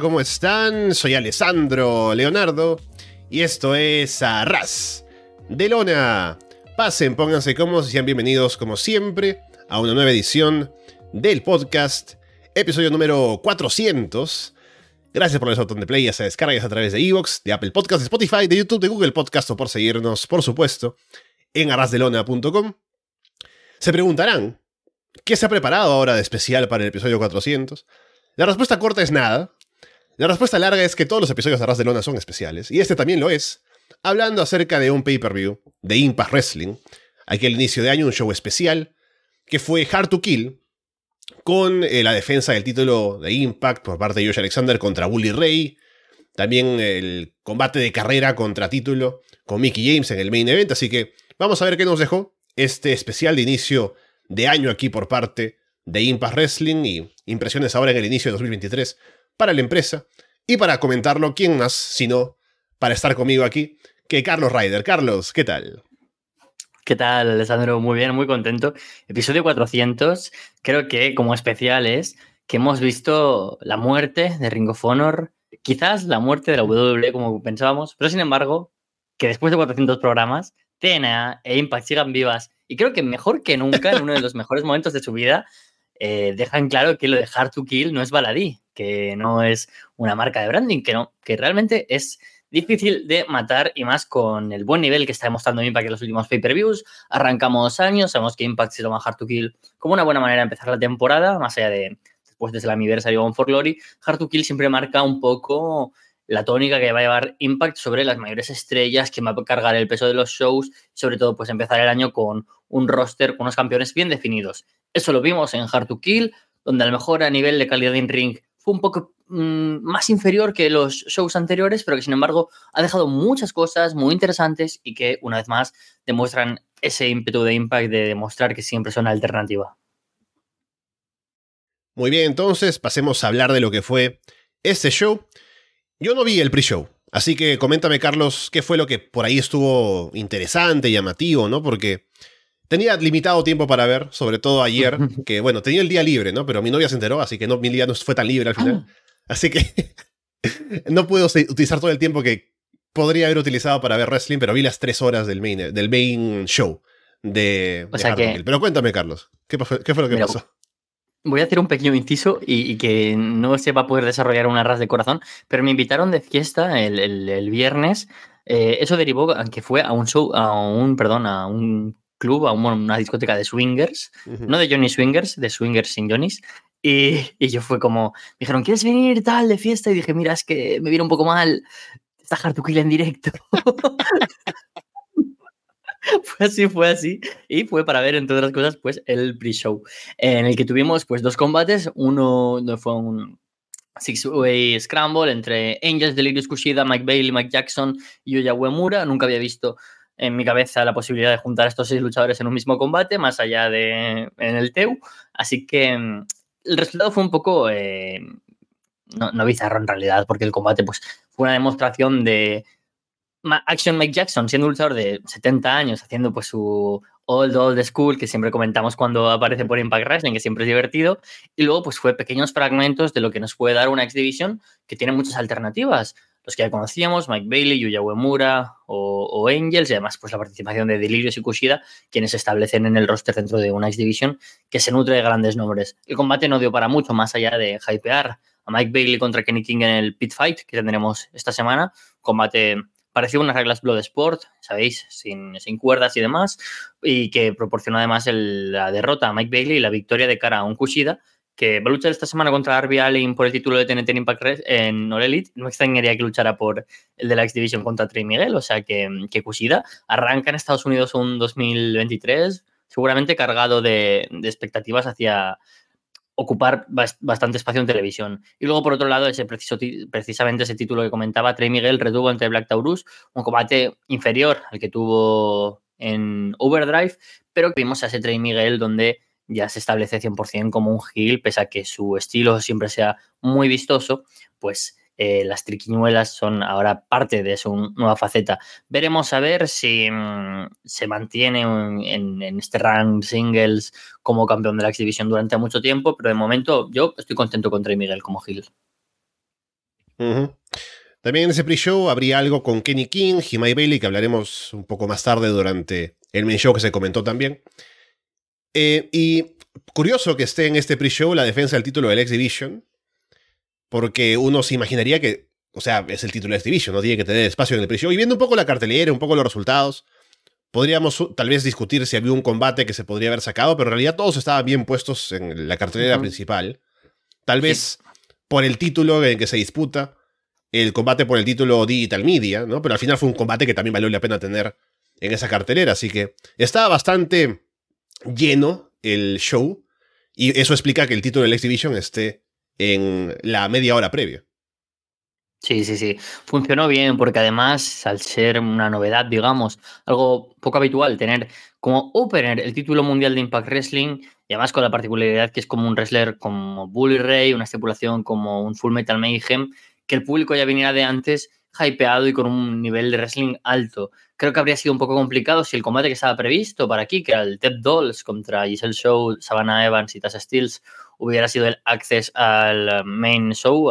¿cómo están? Soy Alessandro Leonardo y esto es Arras de Lona. Pasen, pónganse cómodos y sean bienvenidos como siempre a una nueva edición del podcast, episodio número 400. Gracias por el botón de play, ya se descargas a través de Evox, de Apple Podcasts, de Spotify, de YouTube, de Google Podcast o por seguirnos, por supuesto, en arrasdelona.com. Se preguntarán, ¿qué se ha preparado ahora de especial para el episodio 400? La respuesta corta es nada. La respuesta larga es que todos los episodios de Arras de Lona son especiales, y este también lo es, hablando acerca de un pay-per-view de Impact Wrestling, aquel inicio de año, un show especial, que fue Hard to Kill, con eh, la defensa del título de Impact por parte de Josh Alexander contra Bully Ray, también el combate de carrera contra título con Mickey James en el main event, así que vamos a ver qué nos dejó este especial de inicio de año aquí por parte de Impact Wrestling y impresiones ahora en el inicio de 2023 para la empresa. Y para comentarlo, ¿quién más sino para estar conmigo aquí que Carlos Ryder? Carlos, ¿qué tal? ¿Qué tal, Alessandro? Muy bien, muy contento. Episodio 400, creo que como especial es que hemos visto la muerte de Ring of Honor, quizás la muerte de la WWE como pensábamos, pero sin embargo, que después de 400 programas, TNA e Impact sigan vivas y creo que mejor que nunca, en uno de los mejores momentos de su vida, eh, dejan claro que lo de Hard to Kill no es baladí, que no es una marca de branding, que no, que realmente es difícil de matar y más con el buen nivel que está demostrando Impact en los últimos pay-per-views. Arrancamos años, sabemos que Impact se toma Hard to Kill como una buena manera de empezar la temporada, más allá de después desde el aniversario One for Glory. Hard to Kill siempre marca un poco la tónica que va a llevar Impact sobre las mayores estrellas, que va a cargar el peso de los shows, sobre todo pues empezar el año con un roster con unos campeones bien definidos. Eso lo vimos en Hard to Kill, donde a lo mejor a nivel de calidad in ring fue un poco mmm, más inferior que los shows anteriores, pero que sin embargo ha dejado muchas cosas muy interesantes y que una vez más demuestran ese ímpetu de Impact de demostrar que siempre son alternativa. Muy bien, entonces pasemos a hablar de lo que fue este show. Yo no vi el pre-show, así que coméntame, Carlos, qué fue lo que por ahí estuvo interesante, llamativo, ¿no? Porque tenía limitado tiempo para ver, sobre todo ayer, que bueno, tenía el día libre, ¿no? Pero mi novia se enteró, así que no, mi día no fue tan libre al final. Ah. Así que no puedo utilizar todo el tiempo que podría haber utilizado para ver wrestling, pero vi las tres horas del main, del main show de, o sea que, Pero cuéntame, Carlos, ¿qué, fue, qué fue lo que mira, pasó? Voy a hacer un pequeño inciso y, y, que no se va a poder desarrollar una ras de corazón, pero me invitaron de fiesta el, el, el viernes. Eh, eso derivó a que fue a un show, a un, perdón, a un club, a una discoteca de swingers, uh -huh. no de Johnny Swingers, de swingers sin Johnny's. Y, y, yo fue como, me dijeron, ¿quieres venir tal de fiesta? Y dije, mira, es que me viene un poco mal, está Hard to Kill en directo. fue así, fue así. Y fue para ver, entre otras cosas, pues el pre-show, en el que tuvimos pues dos combates. Uno fue un six-way scramble entre Angels, Delirious Kushida, Mike Bailey, Mike Jackson y Yuya Uemura. Nunca había visto en mi cabeza la posibilidad de juntar a estos seis luchadores en un mismo combate, más allá de en el TEU. Así que mm, el resultado fue un poco eh, no, no, bizarro en realidad, porque el combate pues, fue una demostración de Action Mike Jackson, siendo un luchador de 70 años, haciendo pues su old old school, que siempre comentamos cuando aparece por Impact Wrestling, que siempre es divertido, y luego pues fue pequeños fragmentos de lo que nos puede dar una X Division que tiene muchas alternativas los que ya conocíamos, Mike Bailey, Yuya Uemura o, Angels, y además pues la participación de Delirious y Kushida, quienes se establecen en el roster dentro de una X Division que se nutre de grandes nombres. El combate no dio para mucho más allá de hypear a Mike Bailey contra Kenny King en el Pit Fight que tendremos esta semana. Combate parecido a unas reglas Blood Sport, sabéis, sin, sin, cuerdas y demás, y que proporcionó además el, la derrota a Mike Bailey y la victoria de cara a un Kushida, que va a luchar esta semana contra Darby Allin por el título de TNT Impact en All Elite. No extrañaría que luchara por el de la X Division contra Trey Miguel, o sea que, que Kushida arranca en Estados Unidos un 2023 seguramente cargado de, de expectativas hacia ocupar bastante espacio en televisión. Y luego, por otro lado, ese preciso, precisamente ese título que comentaba, Trey Miguel retuvo ante Black Taurus, un combate inferior al que tuvo en Overdrive, pero que vimos a ese Trey Miguel donde ya se establece 100% como un heel, pese a que su estilo siempre sea muy vistoso, pues eh, las triquiñuelas son ahora parte de su nueva faceta. Veremos a ver si mmm, se mantiene en, en, este rank singles como campeón de la X Division durante mucho tiempo, pero de momento yo estoy contento con Trey Miguel como heel. También en ese pre-show habría algo con Kenny King, Jimmy Bailey, que hablaremos un poco más tarde durante el main show que se comentó también. Eh, y curioso que esté en este pre-show la defensa del título del X Division, porque uno se imaginaría que, o sea, es el título del X Division, no tiene que tener espacio en el pre-show. Y viendo un poco la cartelera, un poco los resultados, podríamos tal vez discutir si había un combate que se podría haber sacado, pero en realidad todos estaban bien puestos en la cartelera principal. Tal vez por el título en que se disputa, el combate por el título Digital Media, ¿no? Pero al final fue un combate que también valió la pena tener en esa cartelera, así que estaba bastante lleno el show y eso explica que el título del Exhibition esté en la media hora previa. Sí, sí, sí. Funcionó bien porque además, al ser una novedad, digamos, algo poco habitual, tener como opener el título mundial de Impact Wrestling y además con la particularidad que es como un wrestler como Bully Ray, una estipulación como un Full Metal Mayhem, que el público ya viniera de antes hypeado y con un nivel de wrestling alto. Creo que habría sido un poco complicado si el combate que estaba previsto para aquí, que era el Ted Dolls contra Giselle Show, Savannah Evans y Tasha Steels, hubiera sido el access al main show,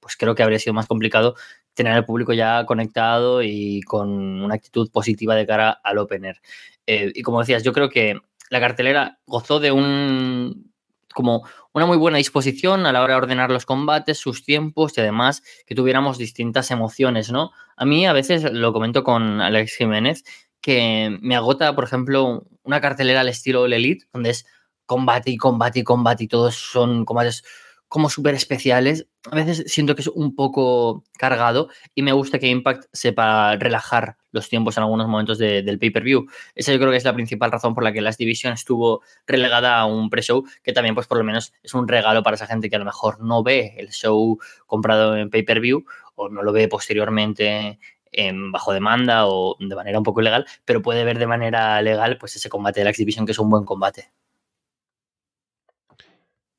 pues creo que habría sido más complicado tener al público ya conectado y con una actitud positiva de cara al opener. Eh, y como decías, yo creo que la cartelera gozó de un como una muy buena disposición a la hora de ordenar los combates, sus tiempos y además que tuviéramos distintas emociones, ¿no? A mí a veces lo comento con Alex Jiménez que me agota, por ejemplo, una cartelera al estilo Elite, donde es combate y combate y combate y todos son combates como súper especiales. A veces siento que es un poco cargado y me gusta que Impact sepa relajar los tiempos en algunos momentos del pay-per-view. Esa yo creo que es la principal razón por la que Last Division estuvo relegada a un pre-show, que también pues por lo menos es un regalo para esa gente que a lo mejor no ve el show comprado en pay-per-view o no lo ve posteriormente en bajo demanda o de manera un poco ilegal, pero puede ver de manera legal pues ese combate de Last Division que es un buen combate.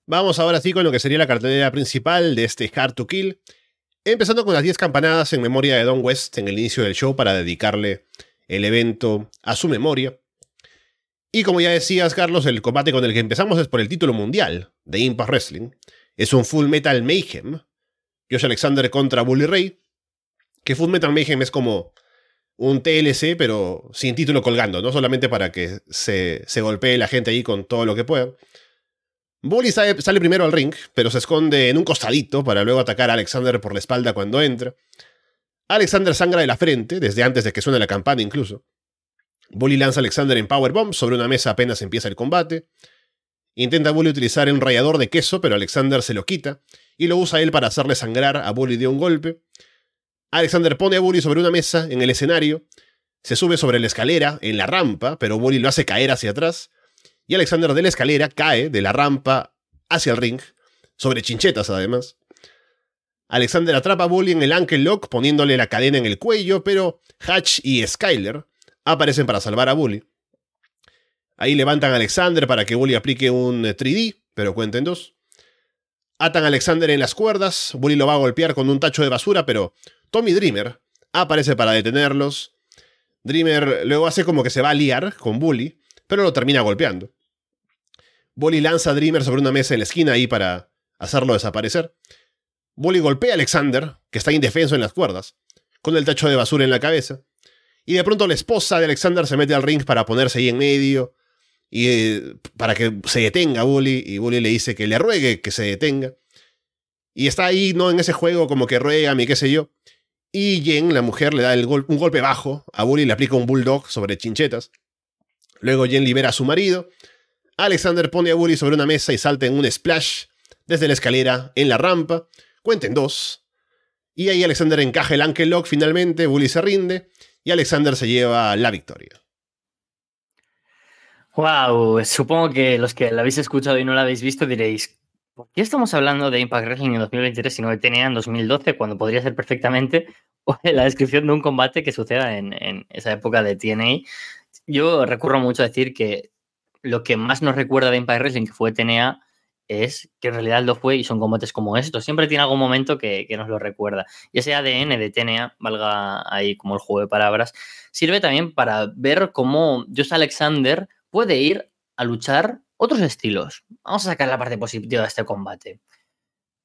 Vamos ahora sí con lo que sería la cartelera principal de este Hard to Kill. Empezando con las 10 campanadas en memoria de Don West en el inicio del show para dedicarle el evento a su memoria. Y como ya decías, Carlos, el combate con el que empezamos es por el título mundial de Impact Wrestling. Es un Full Metal Mayhem. Josh Alexander contra Bully Ray. Que Full Metal Mayhem es como un TLC, pero sin título colgando, no solamente para que se, se golpee la gente ahí con todo lo que pueda. Bully sale, primero al ring, pero se esconde en un costadito para luego atacar a Alexander por la espalda cuando entra. Alexander sangra de la frente, desde antes de que suene la campana incluso. Bully lanza a Alexander en Powerbomb sobre una mesa apenas empieza el combate. Intenta Bully utilizar un rallador de queso, pero Alexander se lo quita y lo usa él para hacerle sangrar a Bully de un golpe. Alexander pone a Bully sobre una mesa en el escenario, se sube sobre la escalera en la rampa, pero Bully lo hace caer hacia atrás y Alexander de la escalera cae de la rampa hacia el ring, sobre chinchetas además. Alexander atrapa a Bully en el ankle lock poniéndole la cadena en el cuello, pero Hatch y Skyler aparecen para salvar a Bully. Ahí levantan a Alexander para que Bully aplique un 3D, pero cuenten dos. Atan a Alexander en las cuerdas, Bully lo va a golpear con un tacho de basura, pero Tommy Dreamer aparece para detenerlos. Dreamer luego hace como que se va a liar con Bully, pero lo termina golpeando. Bully lanza a Dreamer sobre una mesa en la esquina ahí para hacerlo desaparecer. Bully golpea a Alexander, que está indefenso en las cuerdas, con el tacho de basura en la cabeza. Y de pronto la esposa de Alexander se mete al ring para ponerse ahí en medio y eh, para que se detenga Bully. Y Bully le dice que le ruegue que se detenga. Y está ahí, ¿no? En ese juego como que ruega, mi qué sé yo. Y Jen, la mujer, le da un golpe bajo a Bully y le aplica un bulldog sobre chinchetas. Luego Jen libera a su marido Alexander pone a Bully sobre una mesa y salta en un splash desde la escalera en la rampa. Cuenten dos. Y ahí Alexander encaja el ankle lock finalmente, Bully se rinde y Alexander se lleva la victoria. Wow, supongo que los que la habéis escuchado y no la habéis visto diréis, ¿por qué estamos hablando de Impact Wrestling en 2023 y no de TNA en 2012 cuando podría ser perfectamente la descripción de un combate que suceda en esa época de TNA? Yo recurro mucho a decir que lo que más nos recuerda de Empire Wrestling, que fue TNA, es que en realidad lo fue y son combates como estos. Siempre tiene algún momento que, nos lo recuerda. Y ese ADN de TNA, valga ahí como el juego de palabras, sirve también para ver cómo Josh Alexander puede ir a luchar otros estilos. Vamos a sacar la parte positiva de este combate.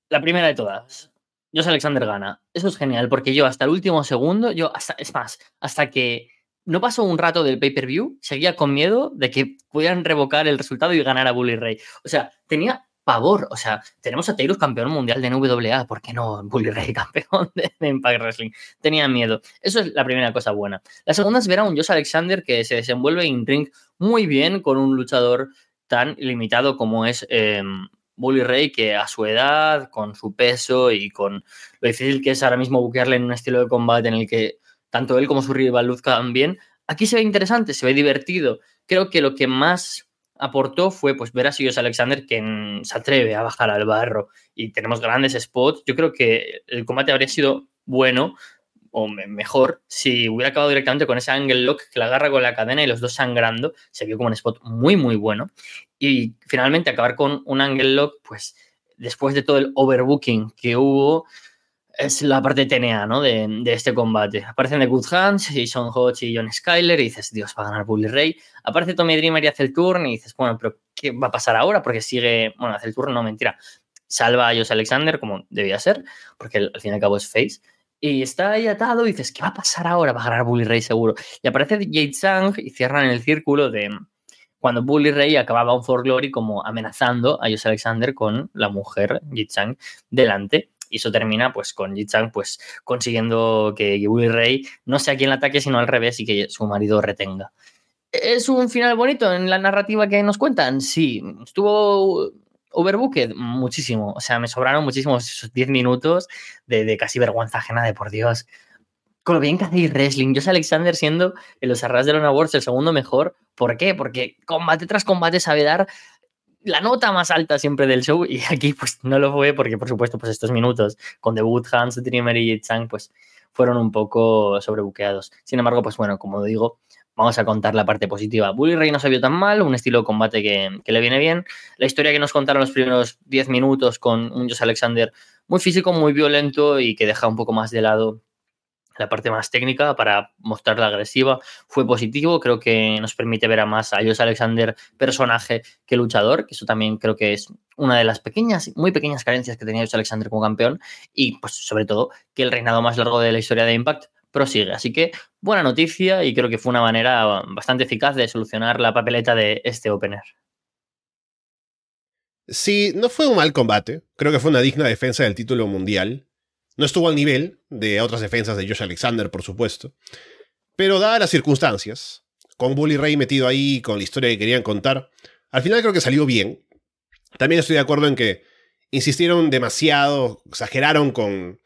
La primera de todas. Josh Alexander gana. Eso es genial, porque yo hasta el último segundo, yo hasta, es más, hasta que no pasó un rato del pay-per-view, seguía con miedo de que pudieran revocar el resultado y ganar a Bully Ray. O sea, tenía pavor. O sea, tenemos a Taylor campeón mundial de NWA, ¿por qué no Bully Ray campeón de, Impact Wrestling? Tenía miedo. Eso es la primera cosa buena. La segunda es ver a un Josh Alexander que se desenvuelve en ring muy bien con un luchador tan limitado como es em, Bully Ray, que a su edad, con su peso y con lo difícil que es ahora mismo buquearle en un estilo de combate en el que tanto él como su rival luzcan bien, aquí se ve interesante, se ve divertido. Creo que lo que más aportó fue pues ver a Sirius Alexander que se atreve a bajar al barro y tenemos grandes spots. Yo creo que el combate habría sido bueno o mejor si hubiera acabado directamente con ese angle lock que la agarra con la cadena y los dos sangrando. Se vio como un spot muy, muy bueno. Y finalmente acabar con un angle lock, pues después de todo el overbooking que hubo, es la parte TNA, ¿no? De, este combate. Aparecen The Good Hands, Jason Hodge y John Skyler, y dices, Dios, va a ganar Bully Ray. Aparece Tommy Dreamer y hace el turn, y dices, bueno, pero ¿qué va a pasar ahora? Porque sigue, bueno, hace el turn, no, mentira. Salva a Josh Alexander, como debía ser, porque al fin y al cabo es face. Y está ahí atado y dices, ¿qué va a pasar ahora? Va a ganar Bully Ray seguro. Y aparece Jade Sang y cierran el círculo de cuando Bully Ray acababa un For Glory como amenazando a Josh Alexander con la mujer, Jade Sang, delante y eso termina pues con Ji Chang pues consiguiendo que Bully Ray no sea quien la ataque, sino al revés y que su marido retenga. ¿Es un final bonito en la narrativa que nos cuentan? Sí. ¿Estuvo overbooked? Muchísimo. O sea, me sobraron muchísimos esos 10 minutos de, casi vergüenza ajena de por Dios. Con lo bien que hacéis wrestling. Yo Alexander siendo en los arras de Lona Awards el segundo mejor. ¿Por qué? Porque combate tras combate sabe dar la nota más alta siempre del show y aquí pues no lo fue porque por supuesto pues estos minutos con The Wood, Hans, Dreamer y Chang pues fueron un poco sobrebuqueados. Sin embargo, pues bueno, como digo, vamos a contar la parte positiva. Bully Ray no se vio tan mal, un estilo de combate que, que, le viene bien. La historia que nos contaron los primeros 10 minutos con un Josh Alexander muy físico, muy violento y que deja un poco más de lado la parte más técnica para mostrarla agresiva fue positivo. Creo que nos permite ver a más a Josh Alexander personaje que luchador, que eso también creo que es una de las pequeñas, muy pequeñas carencias que tenía Josh Alexander como campeón y pues sobre todo que el reinado más largo de la historia de Impact prosigue. Así que buena noticia y creo que fue una manera bastante eficaz de solucionar la papeleta de este opener. Sí, no fue un mal combate. Creo que fue una digna defensa del título mundial. No estuvo al nivel de otras defensas de Josh Alexander, por supuesto. Pero dadas las circunstancias, con Bully Ray metido ahí, con la historia que querían contar, al final creo que salió bien. También estoy de acuerdo en que insistieron demasiado, exageraron con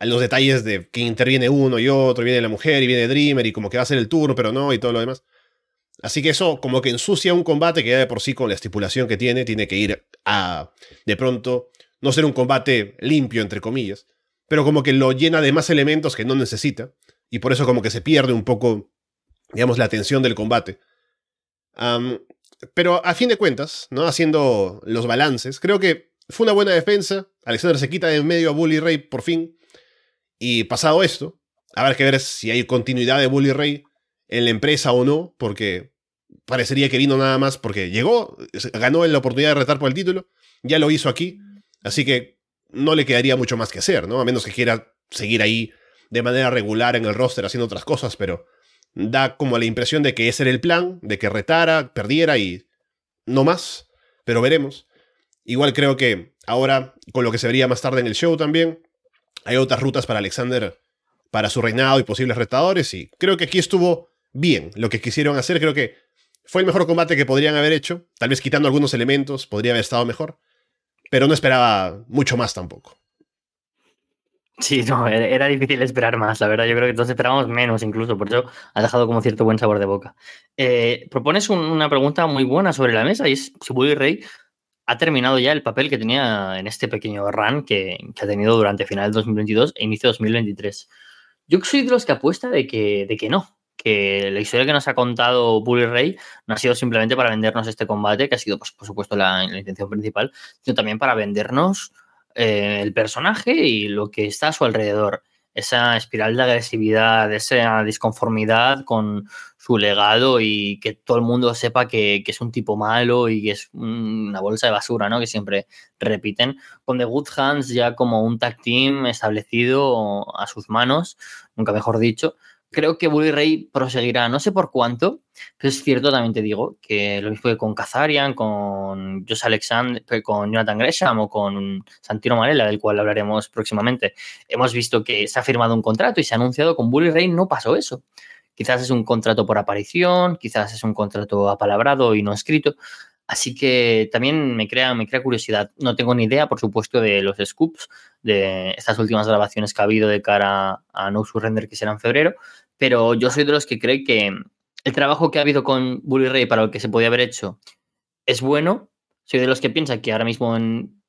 los detalles de que interviene uno y otro, viene la mujer y viene Dreamer y como que va a ser el turno, pero no, y todo lo demás. Así que eso como que ensucia un combate que ya de por sí con la estipulación que tiene, tiene que ir a, de pronto, no ser un combate limpio, entre comillas pero como que lo llena de más elementos que no necesita, y por eso como que se pierde un poco, digamos, la atención del combate. pero a fin de cuentas, ¿no? Haciendo los balances, creo que fue una buena defensa. Alexander se quita de en medio a Bully Ray por fin. Y pasado esto, habrá que ver si hay continuidad de Bully Ray en la empresa o no, porque parecería que vino nada más porque llegó, ganó la oportunidad de retar por el título, ya lo hizo aquí. Así que no le quedaría mucho más que hacer, ¿no? A menos que quiera seguir ahí de manera regular en el roster haciendo otras cosas, pero da como la impresión de que ese era el plan, de que retara, perdiera y no más, pero veremos. Igual creo que ahora, con lo que se vería más tarde en el show también, hay otras rutas para Alexander para su reinado y posibles retadores y creo que aquí estuvo bien lo que quisieron hacer, creo que fue el mejor combate que podrían haber hecho, tal vez quitando algunos elementos, podría haber estado mejor, pero no esperaba mucho más tampoco. Sí, no, era difícil esperar más, la verdad. Yo creo que todos esperábamos menos incluso, por eso ha dejado como cierto buen sabor de boca. Eh, propones una pregunta muy buena sobre la mesa y es si Bully Ray ha terminado ya el papel que tenía en este pequeño run que, ha tenido durante final del 2022 e inicio de 2023. Yo soy de los que apuesta de que, de que no, que la historia que nos ha contado Bully Ray no ha sido simplemente para vendernos este combate, que ha sido, pues, por supuesto, la, intención principal, sino también para vendernos eh, el personaje y lo que está a su alrededor. esa espiral de agresividad, esa disconformidad con su legado y que todo el mundo sepa que, es un tipo malo y que es una bolsa de basura, ¿no? Que siempre repiten. Con The Good Hands ya como un tag team establecido a sus manos, nunca mejor dicho, creo que Bully proseguirá, no sé por cuánto, pero es cierto, también te digo, que lo mismo que con Kazarian, con Josh Alexander, con Jonathan Gresham o con Santino Marella, del cual hablaremos próximamente, hemos visto que se ha firmado un contrato y se ha anunciado con Bully Ray no pasó eso. Quizás es un contrato por aparición, quizás es un contrato apalabrado y no escrito, Así que también me crea, me crea curiosidad. No tengo ni idea, por supuesto, de los scoops, de estas últimas grabaciones que ha habido de cara a No Surrender, que será en febrero, pero yo soy de los que cree que el trabajo que ha habido con Bully Ray para lo que se podía haber hecho es bueno. Soy de los que piensa que ahora mismo en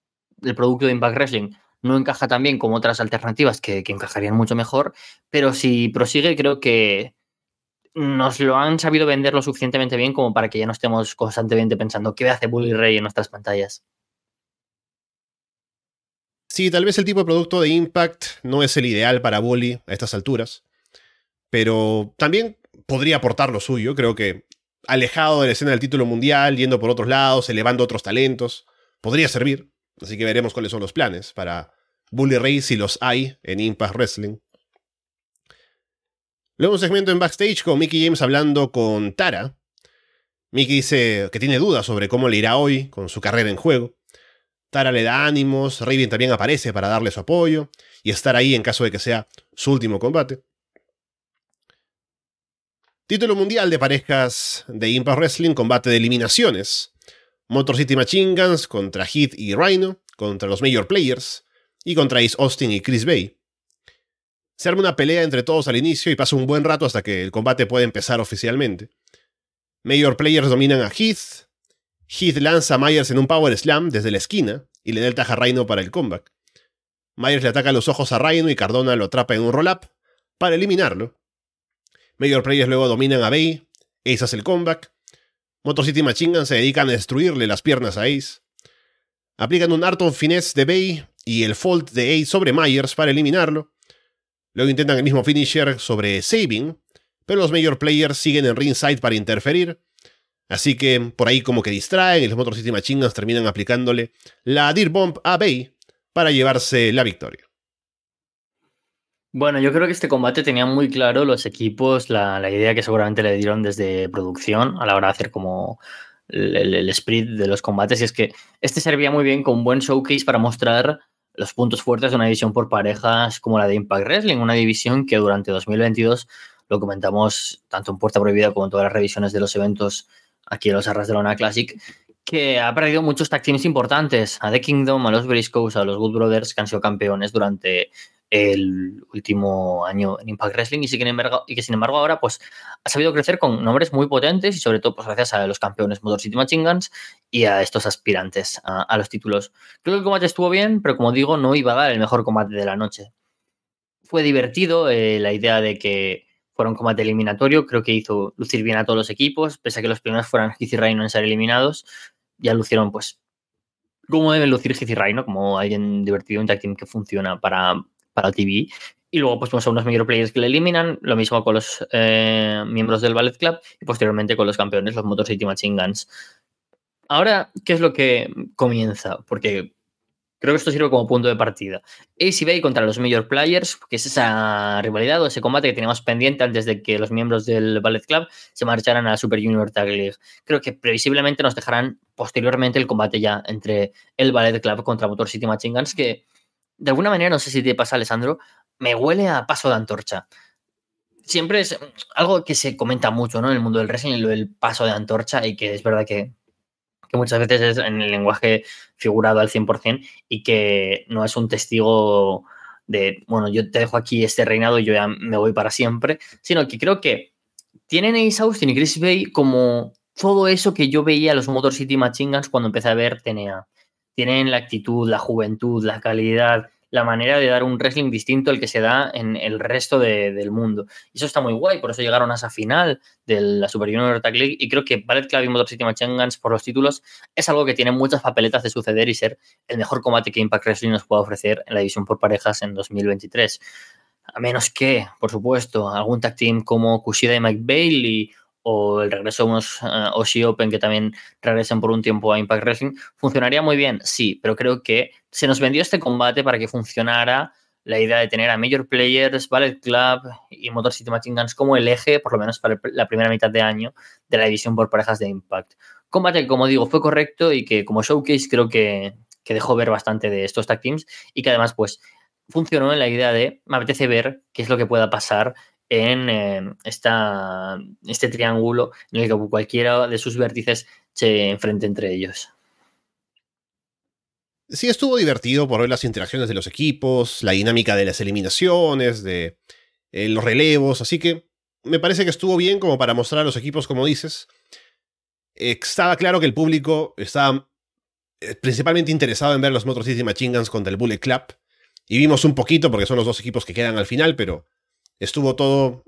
el producto de Impact Wrestling no encaja tan bien como otras alternativas que, que encajarían mucho mejor, pero si prosigue creo que nos lo han sabido vender lo suficientemente bien como para que ya no estemos constantemente pensando qué hace Bully Ray en nuestras pantallas. Sí, tal vez el tipo de producto de Impact no es el ideal para Bully a estas alturas pero también podría aportar lo suyo. Creo que alejado de la escena del título mundial, yendo por otros lados, elevando otros talentos, podría servir. Así que veremos cuáles son los planes para Bully Ray si los hay en Impact Wrestling. Luego un segmento en backstage con Mickey James hablando con Tara. Mickey dice que tiene dudas sobre cómo le irá hoy con su carrera en juego. Tara le da ánimos, Raven también aparece para darle su apoyo y estar ahí en caso de que sea su último combate. Título mundial de parejas de Impact Wrestling, combate de eliminaciones. Motor City Machine Guns contra Heath y Rhino, contra los Major Players, y contra Ace Austin y Chris Bay. Se arma una pelea entre todos al inicio y pasa un buen rato hasta que el combate puede empezar oficialmente. Major Players dominan a Heath. Heath lanza a Myers en un Power Slam desde la esquina y le da el taja a Rhino para el comeback. Myers le ataca los ojos a Rhino y Cardona lo atrapa en un roll-up para eliminarlo. Major Players luego dominan a Bay, Ace hace el comeback, Motor City Machine se dedican a destruirle las piernas a Ace, aplican un Arton Finesse de Bay y el Fault de Ace sobre Myers para eliminarlo, luego intentan el mismo finisher sobre Saving, pero los Major Players siguen en ringside para interferir, así que por ahí como que distraen y los Motor City Machine terminan aplicándole la Deer Bomb a Bay para llevarse la victoria. Bueno, yo creo que este combate tenía muy claro los equipos, la, idea que seguramente le dieron desde producción a la hora de hacer como el, el, sprint de los combates. Y es que este servía muy bien con un buen showcase para mostrar los puntos fuertes de una división por parejas como la de Impact Wrestling, una división que durante 2022 lo comentamos tanto en Puerta Prohibida como en todas las revisiones de los eventos aquí en los Arras de Lona Classic, que ha perdido muchos tag teams importantes, a The Kingdom, a los Briscoes, a los Good Brothers, que han sido campeones durante el último año en Impact Wrestling y, sin embargo, que sin embargo ahora pues ha sabido crecer con nombres muy potentes y sobre todo pues gracias a los campeones Motor City Machine Guns y a estos aspirantes a, los títulos. Creo que el combate estuvo bien, pero como digo, no iba a dar el mejor combate de la noche. Fue divertido eh, la idea de que fuera un combate eliminatorio, creo que hizo lucir bien a todos los equipos, pese a que los primeros fueran Heath y Rhino en ser eliminados, ya lucieron pues como deben lucir Heath y Rhino, como alguien divertido, un tag team que funciona para para TV. Y luego pues vamos a unos micro players que le eliminan, lo mismo con los eh, miembros del Ballet Club y posteriormente con los campeones, los Motor City Machine Guns. Ahora, ¿qué es lo que comienza? Porque creo que esto sirve como punto de partida. ACB contra los Major Players, que es esa rivalidad o ese combate que teníamos pendiente antes de que los miembros del Ballet Club se marcharan a la Super Junior Tag League. Creo que previsiblemente nos dejarán posteriormente el combate ya entre el Ballet Club contra Motor City Machine Guns, que de alguna manera, no sé si te pasa, Alessandro, me huele a paso de antorcha. Siempre es algo que se comenta mucho, ¿no? En el mundo del wrestling, lo del paso de antorcha, y que es verdad que, muchas veces es en el lenguaje figurado al 100% y que no es un testigo de, bueno, yo te dejo aquí este reinado y yo ya me voy para siempre, sino que creo que tienen Ace Austin y Chris Bay como todo eso que yo veía a los Motor City Machine Guns cuando empecé a ver TNA tienen la actitud, la juventud, la calidad, la manera de dar un wrestling distinto al que se da en el resto del mundo. Y eso está muy guay, por eso llegaron a esa final de la Super Junior Tag League y creo que Ballet Club y Motor City Machine Guns por los títulos es algo que tiene muchas papeletas de suceder y ser el mejor combate que Impact Wrestling nos pueda ofrecer en la división por parejas en 2023. a menos que, por supuesto, algún tag team como Kushida y Mike Bailey o el regreso de unos uh, Open que también regresen por un tiempo a Impact Wrestling, funcionaría muy bien, sí, pero creo que se nos vendió este combate para que funcionara la idea de tener a Major Players, Ballet Club y Motor City Machine Guns como el eje, por lo menos para la primera mitad de año, de la división por parejas de Impact. Combate que, como digo, fue correcto y que como showcase creo que, que dejó ver bastante de estos tag teams y que además, pues, funcionó en la idea de me apetece ver qué es lo que pueda pasar en eh, esta, este triángulo en el que cualquiera de sus vértices se enfrente entre ellos. Sí, estuvo divertido por ver las interacciones de los equipos, la dinámica de las eliminaciones, de eh, los relevos, así que me parece que estuvo bien como para mostrar a los equipos, como dices. estaba claro que el público estaba eh, principalmente interesado en ver los Motor City Machine Guns contra el Bullet Club, y vimos un poquito porque son los dos equipos que quedan al final, pero estuvo todo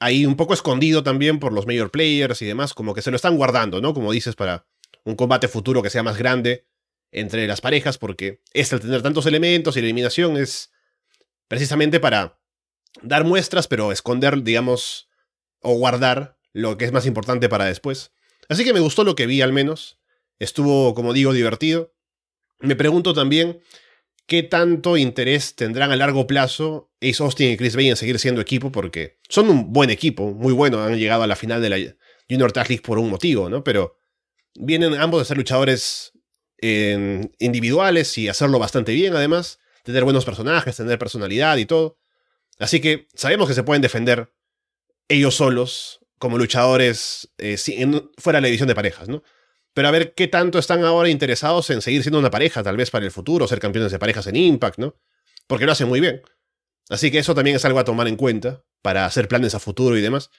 ahí un poco escondido también por los major players y demás, como que se lo están guardando, ¿no? Como dices, para un combate futuro que sea más grande entre las parejas, porque este al tener tantos elementos y eliminación es precisamente para dar muestras, pero esconder, digamos, o guardar lo que es más importante para después. Así que me gustó lo que vi al menos. Estuvo, como digo, divertido. Me pregunto también qué tanto interés tendrán a largo plazo Ace Austin y Chris Bay en seguir siendo equipo, porque son un buen equipo, muy bueno, han llegado a la final de la Junior Tag League por un motivo, ¿no? Pero vienen ambos de ser luchadores individuales y hacerlo bastante bien, además, tener buenos personajes, tener personalidad y todo. Así que sabemos que se pueden defender ellos solos como luchadores eh, fuera de la división de parejas, ¿no? Pero a ver qué tanto están ahora interesados en seguir siendo una pareja, tal vez para el futuro, ser campeones de parejas en Impact, ¿no? Porque lo hacen muy bien. Así que eso también es algo a tomar en cuenta para hacer planes a futuro y demás.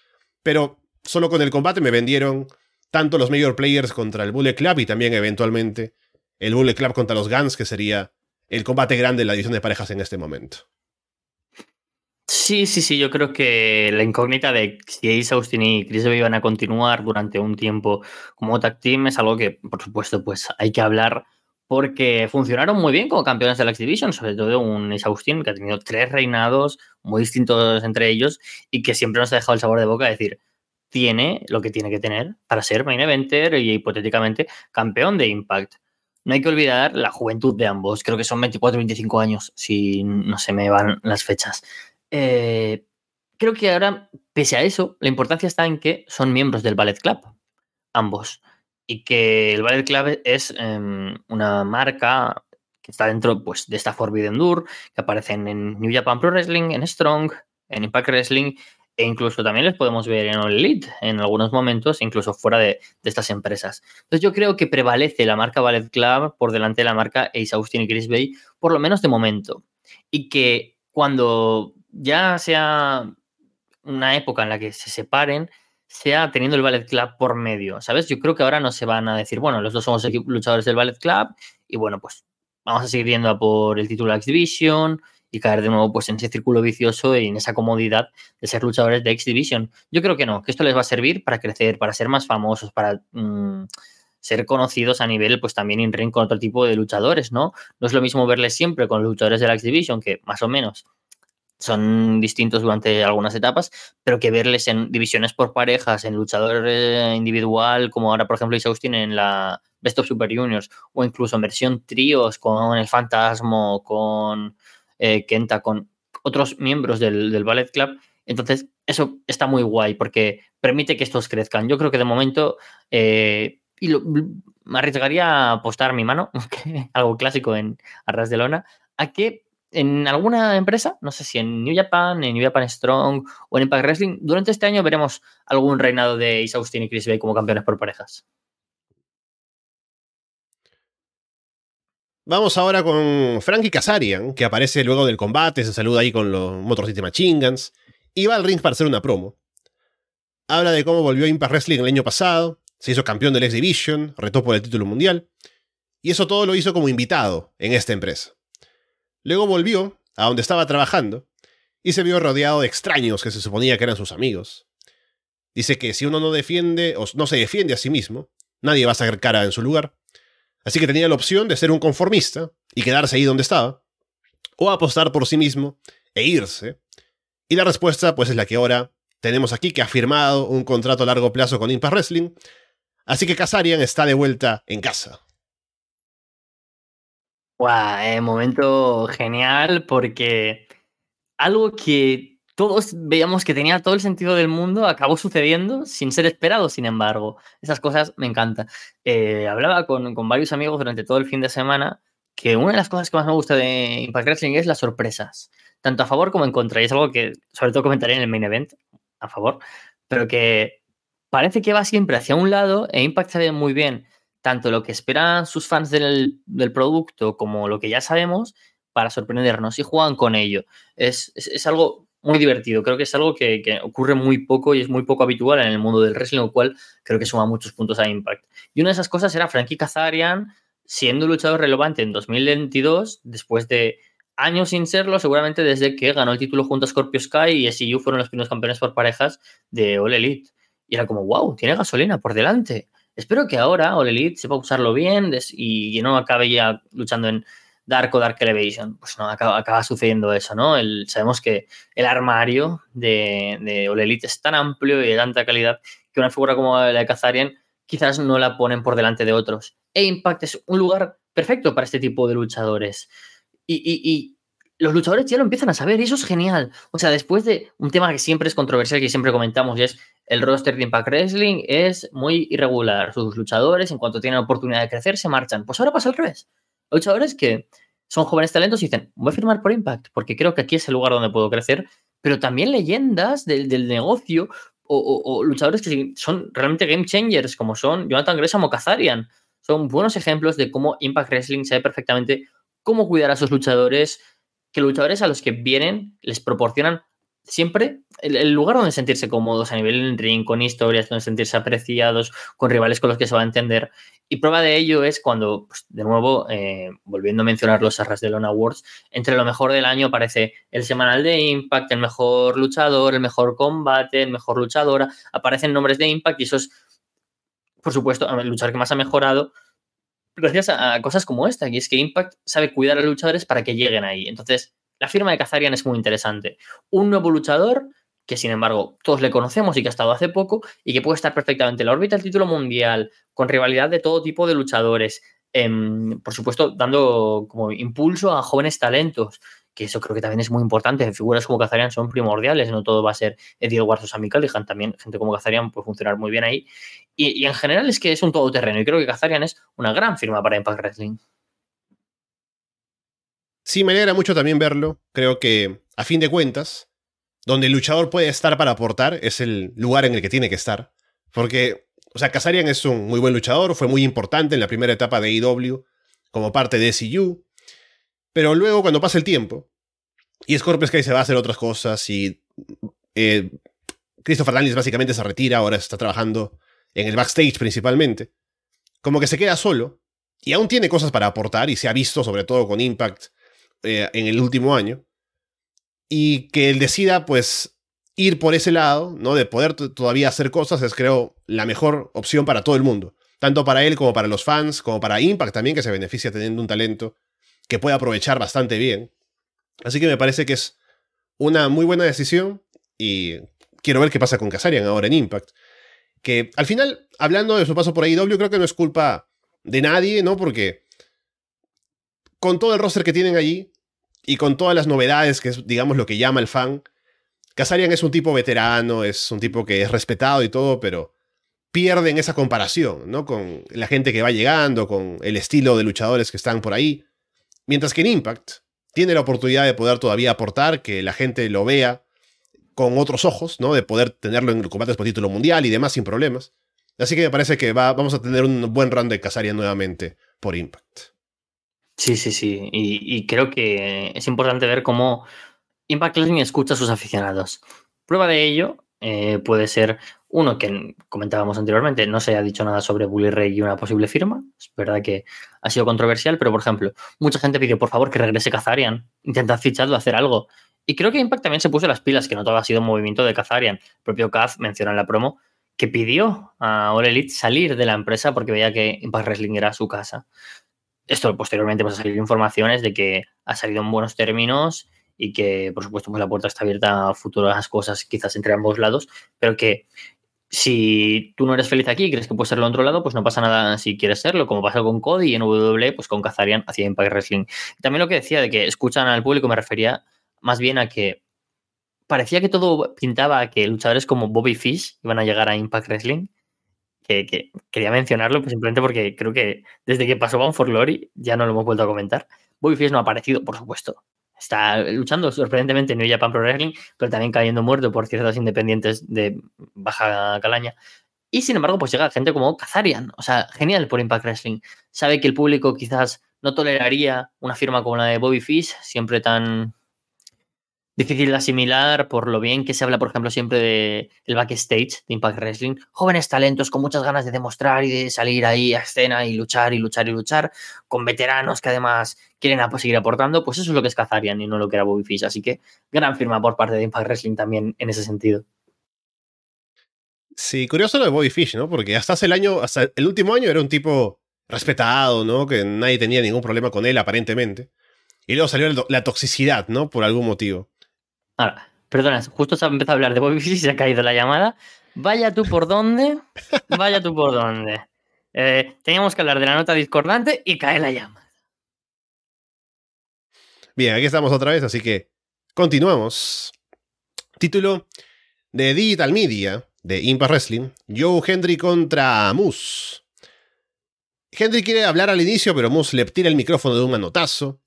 Pero solo con el combate me vendieron tanto los Major Players contra el Bullet Club y también eventualmente el Bullet Club contra los Guns, que sería el combate grande en la división de parejas en este momento. Sí, sí, sí, yo creo que la incógnita de si Ace Austin y Chris Bay van a continuar durante un tiempo como tag team es algo que, por supuesto, pues hay que hablar porque funcionaron muy bien como campeones de la X Division, sobre todo un Ace Austin que ha tenido tres reinados muy distintos entre ellos y que siempre nos ha dejado el sabor de boca de decir, tiene lo que tiene que tener para ser main eventer y hipotéticamente campeón de Impact. No hay que olvidar la juventud de ambos, creo que son 24-25 años, si no se me van las fechas. Eh, creo que ahora, pese a eso, la importancia está en que son miembros del Ballet Club, ambos. Y que el Ballet Club es em, una marca que está dentro pues, de esta Forbidden Door, que aparecen en New Japan Pro Wrestling, en Strong, en Impact Wrestling, e incluso también les podemos ver en All Elite en algunos momentos, incluso fuera de, estas empresas. Entonces yo creo que prevalece la marca Ballet Club por delante de la marca Ace Austin y Chris Bay, por lo menos de momento. Y que cuando ya sea una época en la que se separen, sea teniendo el Ballet Club por medio, ¿sabes? Yo creo que ahora no se van a decir, bueno, los dos somos luchadores del Ballet Club y bueno, pues vamos a seguir yendo a por el título de X Division y caer de nuevo pues en ese círculo vicioso y en esa comodidad de ser luchadores de X Division. Yo creo que no, que esto les va a servir para crecer, para ser más famosos, para mmm, ser conocidos a nivel pues también en ring con otro tipo de luchadores, ¿no? No es lo mismo verles siempre con los luchadores de la X Division, que más o menos son distintos durante algunas etapas, pero que verles en divisiones por parejas, en luchador eh, individual, como ahora, por ejemplo, Ace Austin en la Best of Super Juniors, o incluso en versión tríos con el Fantasmo, con eh, Kenta, con otros miembros del, del, Ballet Club. Entonces, eso está muy guay porque permite que estos crezcan. Yo creo que de momento, eh, y me arriesgaría a apostar mi mano, algo clásico en Arras de Lona, a que en alguna empresa, no sé si en New Japan, en New Japan Strong o en Impact Wrestling, durante este año veremos algún reinado de Ace Austin y Chris Bay como campeones por parejas. Vamos ahora con Frankie Kazarian, que aparece luego del combate, se saluda ahí con los Motor City Machine Guns, y va al ring para hacer una promo. Habla de cómo volvió Impact Wrestling el año pasado, se hizo campeón del X Division, retó por el título mundial, y eso todo lo hizo como invitado en esta empresa. Luego volvió a donde estaba trabajando y se vio rodeado de extraños que se suponía que eran sus amigos. Dice que si uno no defiende o no se defiende a sí mismo, nadie va a sacar cara en su lugar. Así que tenía la opción de ser un conformista y quedarse ahí donde estaba, o apostar por sí mismo e irse, Y la respuesta, pues, es la que ahora tenemos aquí, que ha firmado un contrato a largo plazo con Impact Wrestling. Así que Kazarian está de vuelta en casa. Guau, eh, momento genial porque algo que todos veíamos que tenía todo el sentido del mundo acabó sucediendo sin ser esperado, sin embargo. Esas cosas me encantan. Eh, hablaba con, con, varios amigos durante todo el fin de semana que una de las cosas que más me gusta de Impact Wrestling es las sorpresas, tanto a favor como en contra. Y es algo que sobre todo comentaré en el main event, a favor, pero que parece que va siempre hacia un lado e Impact sabe muy bien tanto lo que esperan sus fans del, del producto como lo que ya sabemos para sorprendernos y juegan con ello. Es, es, algo muy divertido. Creo que es algo que, que, ocurre muy poco y es muy poco habitual en el mundo del wrestling, lo cual creo que suma muchos puntos a Impact. Y una de esas cosas era Frankie Kazarian siendo luchador relevante en 2022, después de años sin serlo, seguramente desde que ganó el título junto a Scorpio Sky y SEU fueron los primeros campeones por parejas de All Elite. Y era como, wow, tiene gasolina por delante. Espero que ahora All Elite sepa usarlo bien y no acabe ya luchando en Dark o Dark Elevation. Pues no, acaba, acaba sucediendo eso, ¿no? El, sabemos que el armario de, de es tan amplio y de tanta calidad que una figura como la de Kazarian quizás no la ponen por delante de otros e Impact es un lugar perfecto para este tipo de luchadores. Y, los luchadores ya lo empiezan a saber y eso es genial. O sea, después de un tema que siempre es controversial, que siempre comentamos, y es el roster de Impact Wrestling es muy irregular. Sus luchadores, en cuanto tienen oportunidad de crecer, se marchan. Pues ahora pasa al revés. Los luchadores que son jóvenes talentos y dicen, voy a firmar por Impact, porque creo que aquí es el lugar donde puedo crecer, pero también leyendas del, del negocio o, o, o, luchadores que son realmente game changers, como son Jonathan Gresham o Kazarian son buenos ejemplos de cómo Impact Wrestling sabe perfectamente cómo cuidar a sus luchadores, que luchadores a los que vienen les proporcionan siempre el, lugar donde sentirse cómodos a nivel en ring, con historias, donde sentirse apreciados, con rivales con los que se va a entender. Y prueba de ello es cuando, pues, de nuevo, eh, volviendo a mencionar los Arras de Lona Awards, entre lo mejor del año aparece el semanal de Impact, el mejor luchador, el mejor combate, el mejor luchadora, aparecen nombres de Impact y eso es por supuesto, el luchador que más ha mejorado gracias a, cosas como esta, y es que Impact sabe cuidar a los luchadores para que lleguen ahí. Entonces, la firma de Kazarian es muy interesante. Un nuevo luchador que, sin embargo, todos le conocemos y que ha estado hace poco y que puede estar perfectamente en la órbita del título mundial, con rivalidad de todo tipo de luchadores. Eh, por supuesto, dando como impulso a jóvenes talentos que eso creo que también es muy importante. Figuras como Kazarian son primordiales, no todo va a ser Eddie Edwards o Sammy Callihan, también gente como Kazarian puede funcionar muy bien ahí. Y, en general es que es un todoterreno y creo que Kazarian es una gran firma para Impact Wrestling. Sí, me alegra mucho también verlo. Creo que, a fin de cuentas, donde el luchador puede estar para aportar es el lugar en el que tiene que estar. Porque, o sea, Kazarian es un muy buen luchador, fue muy importante en la primera etapa de AEW como parte de SCU, pero luego, cuando pasa el tiempo, y Scorpio Sky se va a hacer otras cosas, y eh, Christopher Daniels básicamente se retira, ahora está trabajando en el backstage principalmente, como que se queda solo, y aún tiene cosas para aportar, y se ha visto sobre todo con Impact eh, en el último año, y que él decida, pues, ir por ese lado, ¿no? De poder todavía hacer cosas, es creo la mejor opción para todo el mundo. Tanto para él como para los fans, como para Impact también, que se beneficia teniendo un talento que puede aprovechar bastante bien. Así que me parece que es una muy buena decisión y quiero ver qué pasa con Kazarian ahora en Impact. Que al final, hablando de su paso por AEW, creo que no es culpa de nadie, ¿no? Porque con todo el roster que tienen allí y con todas las novedades, que es, digamos, lo que llama el fan, Kazarian es un tipo veterano, es un tipo que es respetado y todo, pero pierden esa comparación, ¿no? Con la gente que va llegando, con el estilo de luchadores que están por ahí. Mientras que en Impact tiene la oportunidad de poder todavía aportar, que la gente lo vea con otros ojos, ¿no? De poder tenerlo en combates por título mundial y demás sin problemas. Así que me parece que va, vamos a tener un buen run de Casaria nuevamente por Impact. Sí, sí, sí. Y, y, creo que es importante ver cómo Impact Wrestling escucha a sus aficionados. Prueba de ello eh, puede ser uno que comentábamos anteriormente, no se ha dicho nada sobre Bully Ray y una posible firma. Es verdad que ha sido controversial, pero por ejemplo, mucha gente pidió por favor que regrese Kazarian, intenta ficharlo, hacer algo. Y creo que Impact también se puso las pilas, que no todo ha sido un movimiento de Kazarian. El propio Kaz menciona en la promo que pidió a All Elite salir de la empresa porque veía que Impact Wrestling era su casa. Esto posteriormente pues, a salir informaciones de que ha salido en buenos términos y que, por supuesto, pues la puerta está abierta a futuras cosas, quizás entre ambos lados, pero que si tú no eres feliz aquí y crees que puedes serlo en otro lado, pues no pasa nada si quieres serlo, como pasa con Cody y en WWE, pues con Kazarian hacia Impact Wrestling. También lo que decía de que escuchan al público me refería más bien a que parecía que todo pintaba a que luchadores como Bobby Fish iban a llegar a Impact Wrestling. Que, quería mencionarlo pues simplemente porque creo que desde que pasó Bound for Glory ya no lo hemos vuelto a comentar. Bobby Fish no ha aparecido, por supuesto, está luchando sorprendentemente en New Japan Pro Wrestling, pero también cayendo muerto por ciertas independientes de baja calaña. Y sin embargo, pues llega gente como Kazarian, o sea, genial por Impact Wrestling. Sabe que el público quizás no toleraría una firma como la de Bobby Fish, siempre tan difícil de asimilar por lo bien que se habla, por ejemplo, siempre del el backstage de Impact Wrestling. Jóvenes talentos con muchas ganas de demostrar y de salir ahí a escena y luchar y luchar y luchar, con veteranos que además quieren seguir aportando, pues eso es lo que es Kazarian y no lo que era Bobby Fish. Así que gran firma por parte de Impact Wrestling también en ese sentido. Sí, curioso lo de Bobby Fish, ¿no? Porque hasta hace el año, hasta el último año era un tipo respetado, ¿no? Que nadie tenía ningún problema con él, aparentemente. Y luego salió la toxicidad, ¿no? Por algún motivo. Ahora, perdona, justo se ha empezado a hablar de Bobby Fish y se ha caído la llamada. Vaya tú por dónde, vaya tú por dónde. Eh, teníamos que hablar de la nota discordante y cae la llamada. Bien, aquí estamos otra vez, así que continuamos. Título de Digital Media de Impact Wrestling: Joe Hendry contra Moose. Henry quiere hablar al inicio, pero Moose le tira el micrófono de un manotazo.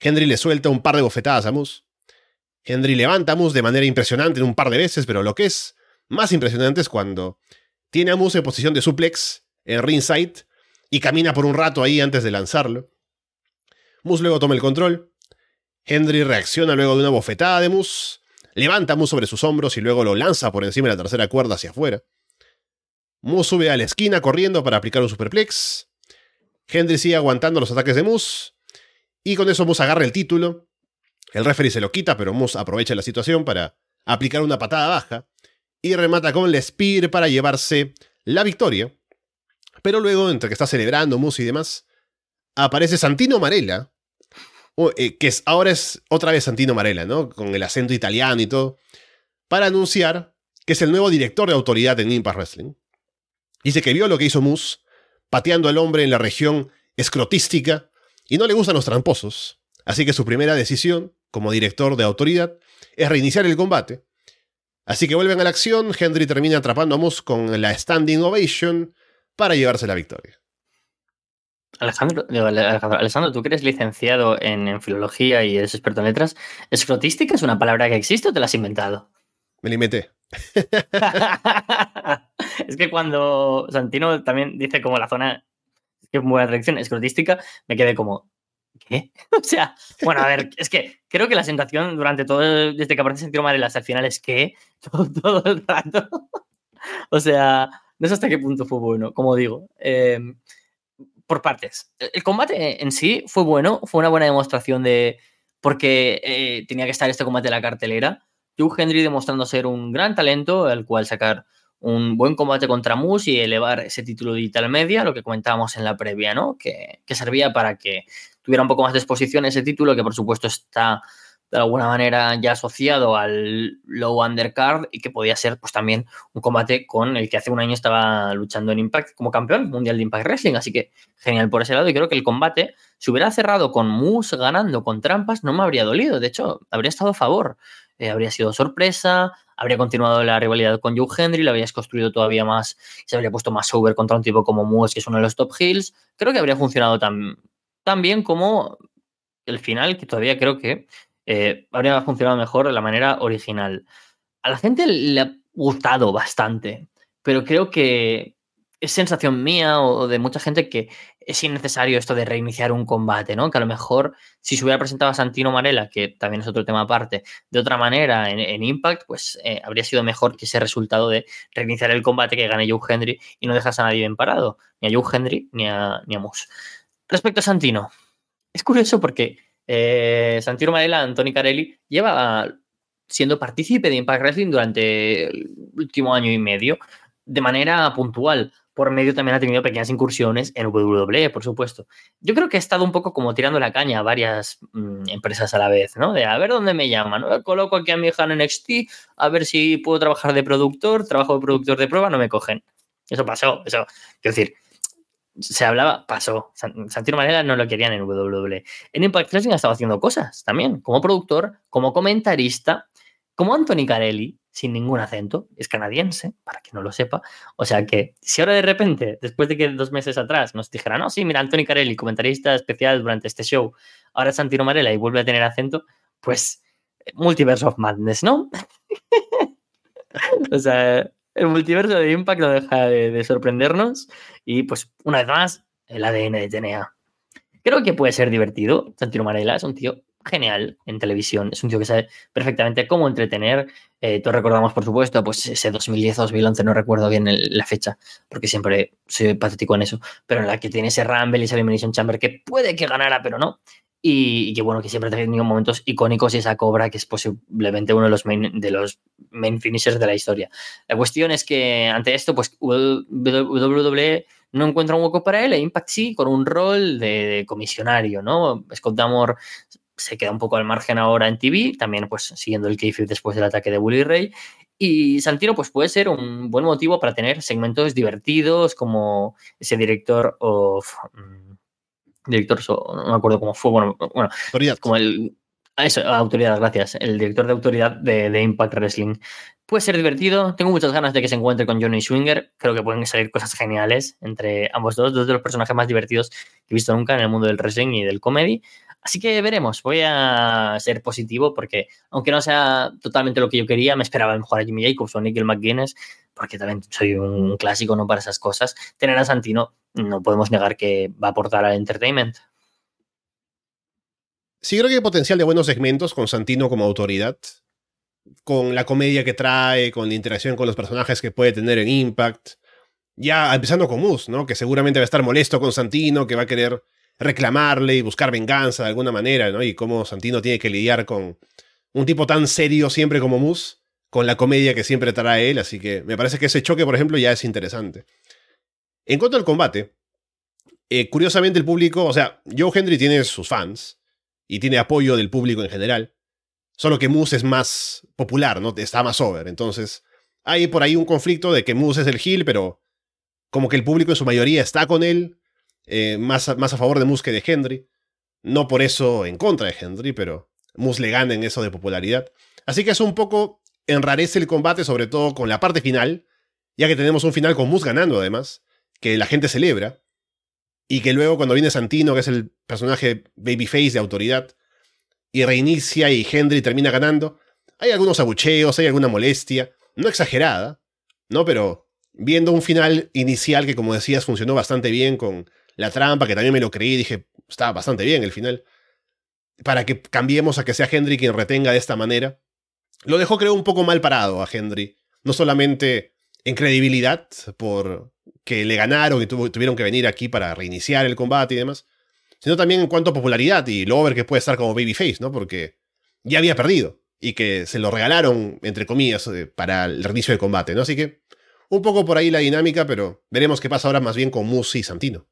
Henry le suelta un par de bofetadas a Moose. Henry levanta a Moose de manera impresionante en un par de veces, pero lo que es más impresionante es cuando tiene a Moose en posición de suplex en ringside y camina por un rato ahí antes de lanzarlo. Moose luego toma el control. Henry reacciona luego de una bofetada de Moose, levanta a Moose sobre sus hombros y luego lo lanza por encima de la tercera cuerda hacia afuera. Moose sube a la esquina corriendo para aplicar un superplex. Henry sigue aguantando los ataques de Moose. Y con eso Moose agarra el título el referee se lo quita, pero Moose aprovecha la situación para aplicar una patada baja y remata con el Spear para llevarse la victoria. Pero luego, entre que está celebrando Moose y demás, aparece Santino Marella, eh, que es, ahora es otra vez Santino Marella, ¿no? Con el acento italiano y todo, para anunciar que es el nuevo director de autoridad en Impact Wrestling. Dice que vio lo que hizo Moose, pateando al hombre en la región escrotística, y no le gustan los tramposos. Así que su primera decisión como director de autoridad, es reiniciar el combate. Así que vuelven a la acción, Henry termina atrapando a Moose con la Standing Ovation para llevarse la victoria. Alejandro, Alejandro, tú que eres licenciado en, filología y eres experto en letras, ¿escrotística es una palabra que existe o te la has inventado? Me limité. es que cuando Santino también dice como la zona, que es muy buena dirección, escrotística, me quedé como, ¿Qué? O sea, bueno, a ver, es que creo que la sensación durante todo, desde que aparece Sentido Madre el final es que todo, el rato. O sea, no sé hasta qué punto fue bueno, como digo. Em, por partes. El combate en sí fue bueno, fue una buena demostración de porque eh, tenía que estar este combate en la cartelera. Joe Henry demostrando ser un gran talento, al cual sacar un buen combate contra Moose y elevar ese título digital media, lo que comentábamos en la previa, ¿no? Que servía para que tuviera un poco más de exposición ese título, que por supuesto está de alguna manera ya asociado al low undercard y que podía ser pues también un combate con el que hace un año estaba luchando en Impact como campeón mundial de Impact Wrestling, así que genial por ese lado y creo que el combate si hubiera cerrado con Moose ganando con trampas no me habría dolido, de hecho habría estado a favor, eh, habría sido sorpresa, habría continuado la rivalidad con Joe Henry, lo habrías construido todavía más, se habría puesto más over contra un tipo como Moose que es uno de los top heels, creo que habría funcionado tan, tan bien como el final que todavía creo que eh, habría funcionado mejor de la manera original. A la gente le ha gustado bastante, pero creo que es sensación mía o de mucha gente que es innecesario esto de reiniciar un combate, ¿no? Que a lo mejor si se hubiera presentado a Santino Marella, que también es otro tema aparte, de otra manera en, Impact, pues eh, habría sido mejor que ese resultado de reiniciar el combate que gane Joe Henry y no dejas a nadie bien parado, ni a Joe Henry ni a, ni a Moose. Respecto a Santino, es curioso porque eh, Santino Marella, Anthony Carelli, lleva siendo partícipe de Impact Wrestling durante el último año y medio de manera puntual. por medio también ha tenido pequeñas incursiones en WWE, por supuesto. Yo creo que ha estado un poco como tirando la caña a varias mm, empresas a la vez, ¿no? De a ver dónde me llaman, coloco aquí a mi hija en NXT, a ver si puedo trabajar de productor, trabajo de productor de prueba, no me cogen. Eso pasó, eso. Quiero decir, se hablaba, pasó. Santino Manera no lo querían en WWE. En Impact Wrestling ha haciendo cosas también, como productor, como comentarista, como Anthony Carelli, sin ningún acento, es canadiense, para que no lo sepa. O sea que si ahora de repente, después de que dos meses atrás nos dijera, no, sí, mira, Anthony Carelli, comentarista especial durante este show, ahora es Santino y vuelve a tener acento, pues Multiverse of Madness, ¿no? o sea, el multiverso de Impact no deja de, sorprendernos y pues una vez más, el ADN de TNA. Creo que puede ser divertido. Santino Marella es un tío genial en televisión. Es un tío que sabe perfectamente cómo entretener. Eh, todos recordamos, por supuesto, pues ese 2010 o 2011, no recuerdo bien la fecha, porque siempre soy patético en eso, pero en la que tiene ese Rumble y ese Elimination Chamber que puede que ganara, pero no. Y, que bueno, que siempre ha tenido momentos icónicos y esa cobra que es posiblemente uno de los main, de los main finishers de la historia. La cuestión es que ante esto, pues WWE no encuentra un hueco para él e Impact sí, con un rol de, comisionario, ¿no? Scott Damore se queda un poco al margen ahora en TV, también pues siguiendo el kayfabe después del ataque de Bully Ray. Y Santino pues puede ser un buen motivo para tener segmentos divertidos como ese director of... Director, no me acuerdo cómo fue, bueno, bueno autoridad. como el... Eso, autoridad, gracias. El director de autoridad de, de Impact Wrestling. Puede ser divertido. Tengo muchas ganas de que se encuentre con Johnny Swinger. Creo que pueden salir cosas geniales entre ambos dos, dos de los personajes más divertidos que he visto nunca en el mundo del wrestling y del comedy. Así que veremos, voy a ser positivo porque aunque no sea totalmente lo que yo quería, me esperaba mejor a Jimmy Jacobs o Nickel McGuinness, porque también soy un clásico no para esas cosas. Tener a Santino no podemos negar que va a aportar al entertainment. Sí, creo que hay potencial de buenos segmentos con Santino como autoridad, con la comedia que trae, con la interacción con los personajes que puede tener en Impact. Ya empezando con Moose, ¿no? Que seguramente va a estar molesto con Santino, que va a querer reclamarle y buscar venganza de alguna manera, ¿no? Y cómo Santino tiene que lidiar con un tipo tan serio siempre como Moose, con la comedia que siempre trae él, así que me parece que ese choque, por ejemplo, ya es interesante. En cuanto al combate, eh, curiosamente el público, o sea, Joe Henry tiene sus fans y tiene apoyo del público en general, solo que Moose es más popular, ¿no? Está más over, entonces hay por ahí un conflicto de que Moose es el heel, pero como que el público en su mayoría está con él, eh, más, más a favor de Moose que de Henry. No por eso en contra de Henry, pero Moose le gana en eso de popularidad. Así que es un poco enrarece el combate, sobre todo con la parte final, ya que tenemos un final con Moose ganando además, que la gente celebra, y que luego cuando viene Santino, que es el personaje babyface de autoridad, y reinicia y Henry termina ganando, hay algunos abucheos, hay alguna molestia, no exagerada, ¿no? Pero viendo un final inicial que como decías funcionó bastante bien con la trampa, que también me lo creí, dije, está bastante bien el final. Para que cambiemos a que sea Henry quien retenga de esta manera. Lo dejó, creo, un poco mal parado a Henry. No solamente en credibilidad, por que le ganaron y tuvieron que venir aquí para reiniciar el combate y demás, sino también en cuanto a popularidad y lo over que puede estar como babyface, ¿no? Porque ya había perdido y que se lo regalaron, entre comillas, eh, para el reinicio del combate, ¿no? Así que un poco por ahí la dinámica, pero veremos qué pasa ahora más bien con Musi y Santino.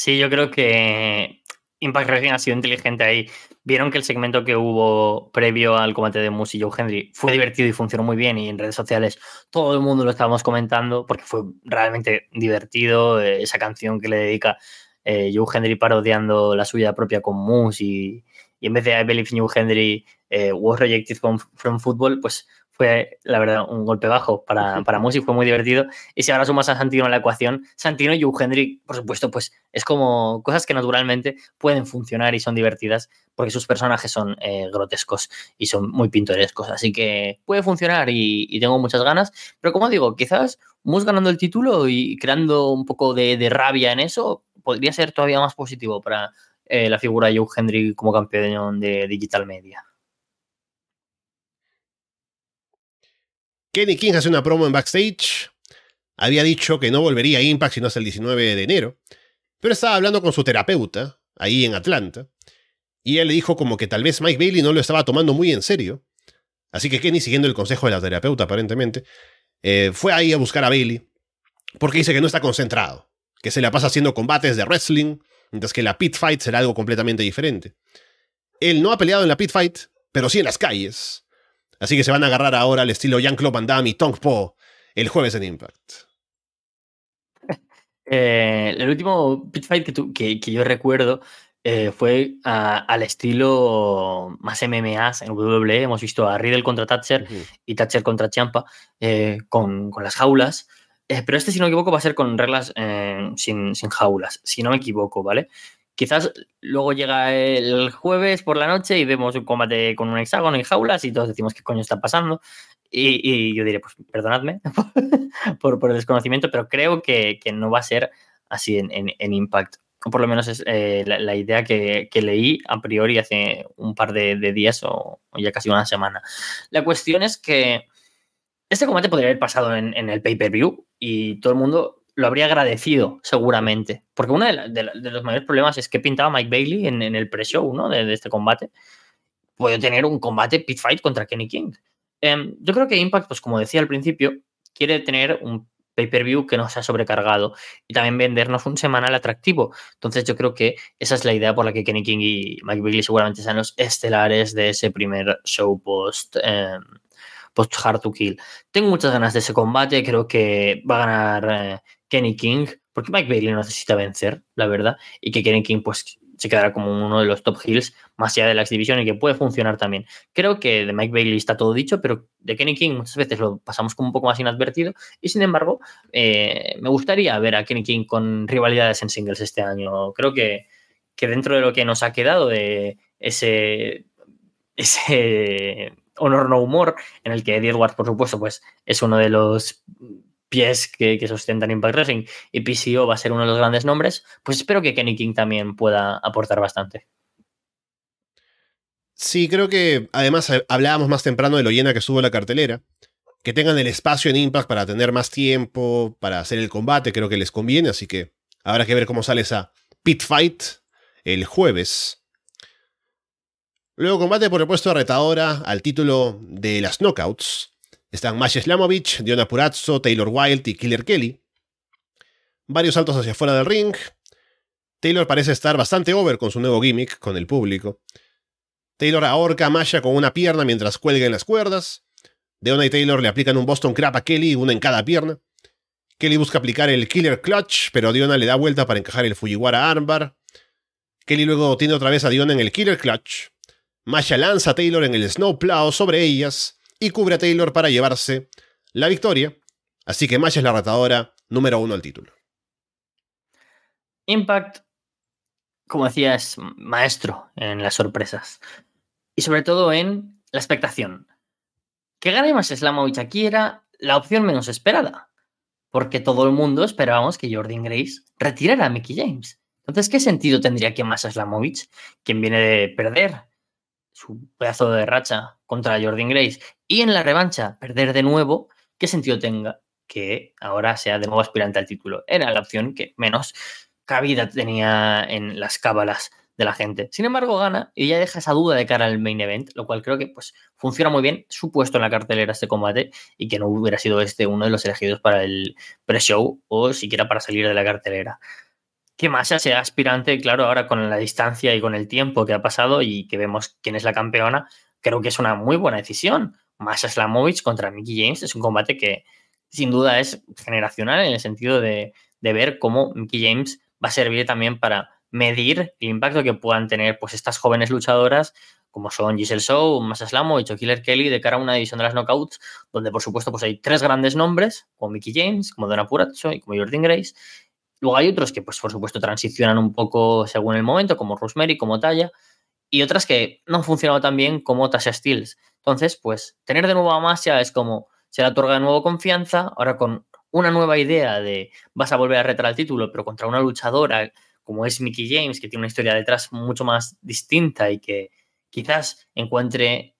Sí, yo creo que Impact Wrestling ha sido inteligente ahí. Vieron que el segmento que hubo previo al combate de Moose y Joe Henry fue divertido y funcionó muy bien. Y en redes sociales todo el mundo lo estábamos comentando porque fue realmente divertido. Eh, esa canción que le dedica eh, Joe Henry parodiando la suya propia con Moose y, en vez de I Believe in Henry eh, was rejected from, from football, pues fue, la verdad, un golpe bajo para, para Musi, fue muy divertido. Y si ahora sumas a Santino en la ecuación, Santino y Henry, por supuesto, pues es como cosas que naturalmente pueden funcionar y son divertidas porque sus personajes son eh, grotescos y son muy pintorescos. Así que puede funcionar y, tengo muchas ganas. Pero como digo, quizás Mus ganando el título y creando un poco de, rabia en eso podría ser todavía más positivo para eh, la figura de Joe Henry como campeón de Digital Media. Kenny King hace una promo en backstage. Había dicho que no volvería a Impact sino hasta el 19 de enero. Pero estaba hablando con su terapeuta, ahí en Atlanta. Y él le dijo como que tal vez Mike Bailey no lo estaba tomando muy en serio. Así que Kenny, siguiendo el consejo de la terapeuta aparentemente, eh, fue ahí a buscar a Bailey. porque dice que no está concentrado, que se la pasa haciendo combates de wrestling, mientras que la pit fight será algo completamente diferente. Él no ha peleado en la pit fight, pero sí en las calles. Así que se van a agarrar ahora al estilo Jean-Claude Van Damme y Tong Po el jueves en Impact. Eh, el último pit fight que, que, yo recuerdo eh, fue al estilo más MMAs en WWE. Hemos visto a Riddle contra Thatcher y Thatcher contra Champa eh, con, con, las jaulas. pero este, si no me equivoco, va a ser con reglas sin, sin, jaulas, si no me equivoco, ¿vale? Quizás luego llega el jueves por la noche y vemos un combate con un hexágono y jaulas y todos decimos qué coño está pasando. Y, yo diré, pues perdonadme por, el desconocimiento, pero creo que, no va a ser así en, Impact. O por lo menos es eh, la, idea que, leí a priori hace un par de, días o, ya casi una semana. La cuestión es que este combate podría haber pasado en el pay-per-view y todo el mundo lo habría agradecido, seguramente. Porque uno de, los mayores problemas es que pintaba Mike Bailey en, el pre-show ¿no? de, este combate. Puede tener un combate pit fight contra Kenny King. Em, yo creo que Impact, pues como decía al principio, quiere tener un pay-per-view que no sea sobrecargado y también vendernos un semanal atractivo. Entonces yo creo que esa es la idea por la que Kenny King y Mike Bailey seguramente sean los estelares de ese primer show post. Em, post Hard to Kill. Tengo muchas ganas de ese combate, creo que va a ganar eh, Kenny King, porque Mike Bailey necesita vencer, la verdad, y que Kenny King pues se quedará como uno de los top heels más allá de la exhibición y que puede funcionar también. Creo que de Mike Bailey está todo dicho, pero de Kenny King muchas veces lo pasamos como un poco más inadvertido y sin embargo eh, me gustaría ver a Kenny King con rivalidades en singles este año. Creo que, que dentro de lo que nos ha quedado de ese, ese honor no humor, en el que Eddie Edwards, por supuesto, pues es uno de los pies que, sustentan Impact Wrestling y PCO va a ser uno de los grandes nombres, pues espero que Kenny King también pueda aportar bastante. Sí, creo que además eh, hablábamos más temprano de lo llena que estuvo la cartelera. Que tengan el espacio en Impact para tener más tiempo, para hacer el combate, creo que les conviene, así que habrá que ver cómo sale esa pit fight el jueves. Luego combate por el puesto de retadora al título de las Knockouts. Están Masha Slamovich, Diona Purazzo, Taylor Wilde y Killer Kelly. Varios saltos hacia afuera del ring. Taylor parece estar bastante over con su nuevo gimmick con el público. Taylor ahorca a Masha con una pierna mientras cuelga en las cuerdas. Deona y Taylor le aplican un Boston Crab a Kelly, una en cada pierna. Kelly busca aplicar el Killer Clutch, pero Diona le da vuelta para encajar el Fujiwara Armbar. Kelly luego tiene otra vez a Diona en el Killer Clutch. Masha lanza a Taylor en el Snowplow sobre ellas y cubre a Taylor para llevarse la victoria. Así que Masha es la retadora número uno al título. Impact, como decía, es maestro en las sorpresas. Y sobre todo en la expectación. Que gane Masha Slamovich aquí era la opción menos esperada. Porque todo el mundo esperábamos que Jordan Grace retirara a Mickey James. Entonces, ¿qué sentido tendría que Masha Slamovich, quien viene de perder su pedazo de racha contra Jordan Grace y en la revancha perder de nuevo, ¿qué sentido tenga que ahora sea de nuevo aspirante al título? Era la opción que menos cabida tenía en las cábalas de la gente. Sin embargo, gana y ya deja esa duda de cara al main event, lo cual creo que pues, funciona muy bien su puesto en la cartelera este combate y que no hubiera sido este uno de los elegidos para el pre-show o siquiera para salir de la cartelera que Masha sea aspirante, claro, ahora con la distancia y con el tiempo que ha pasado y que vemos quién es la campeona, creo que es una muy buena decisión. Masha Slamovich contra Mickey James es un combate que sin duda es generacional en el sentido de, ver cómo Mickey James va a servir también para medir el impacto que puedan tener pues estas jóvenes luchadoras como son Giselle Show, Masha Slamovich o Killer Kelly de cara a una división de las knockouts donde por supuesto pues hay tres grandes nombres como Mickey James, como Donna Purazzo y como Jordan Grace Luego hay otros que, pues, por supuesto, transicionan un poco según el momento, como Rosemary, como Taya, y otras que no han funcionado tan bien como Tasha Steels. Entonces, pues, tener de nuevo a Masha es como se le otorga de nuevo confianza, ahora con una nueva idea de vas a volver a retar al título, pero contra una luchadora como es Mickey James, que tiene una historia detrás mucho más distinta y que quizás encuentre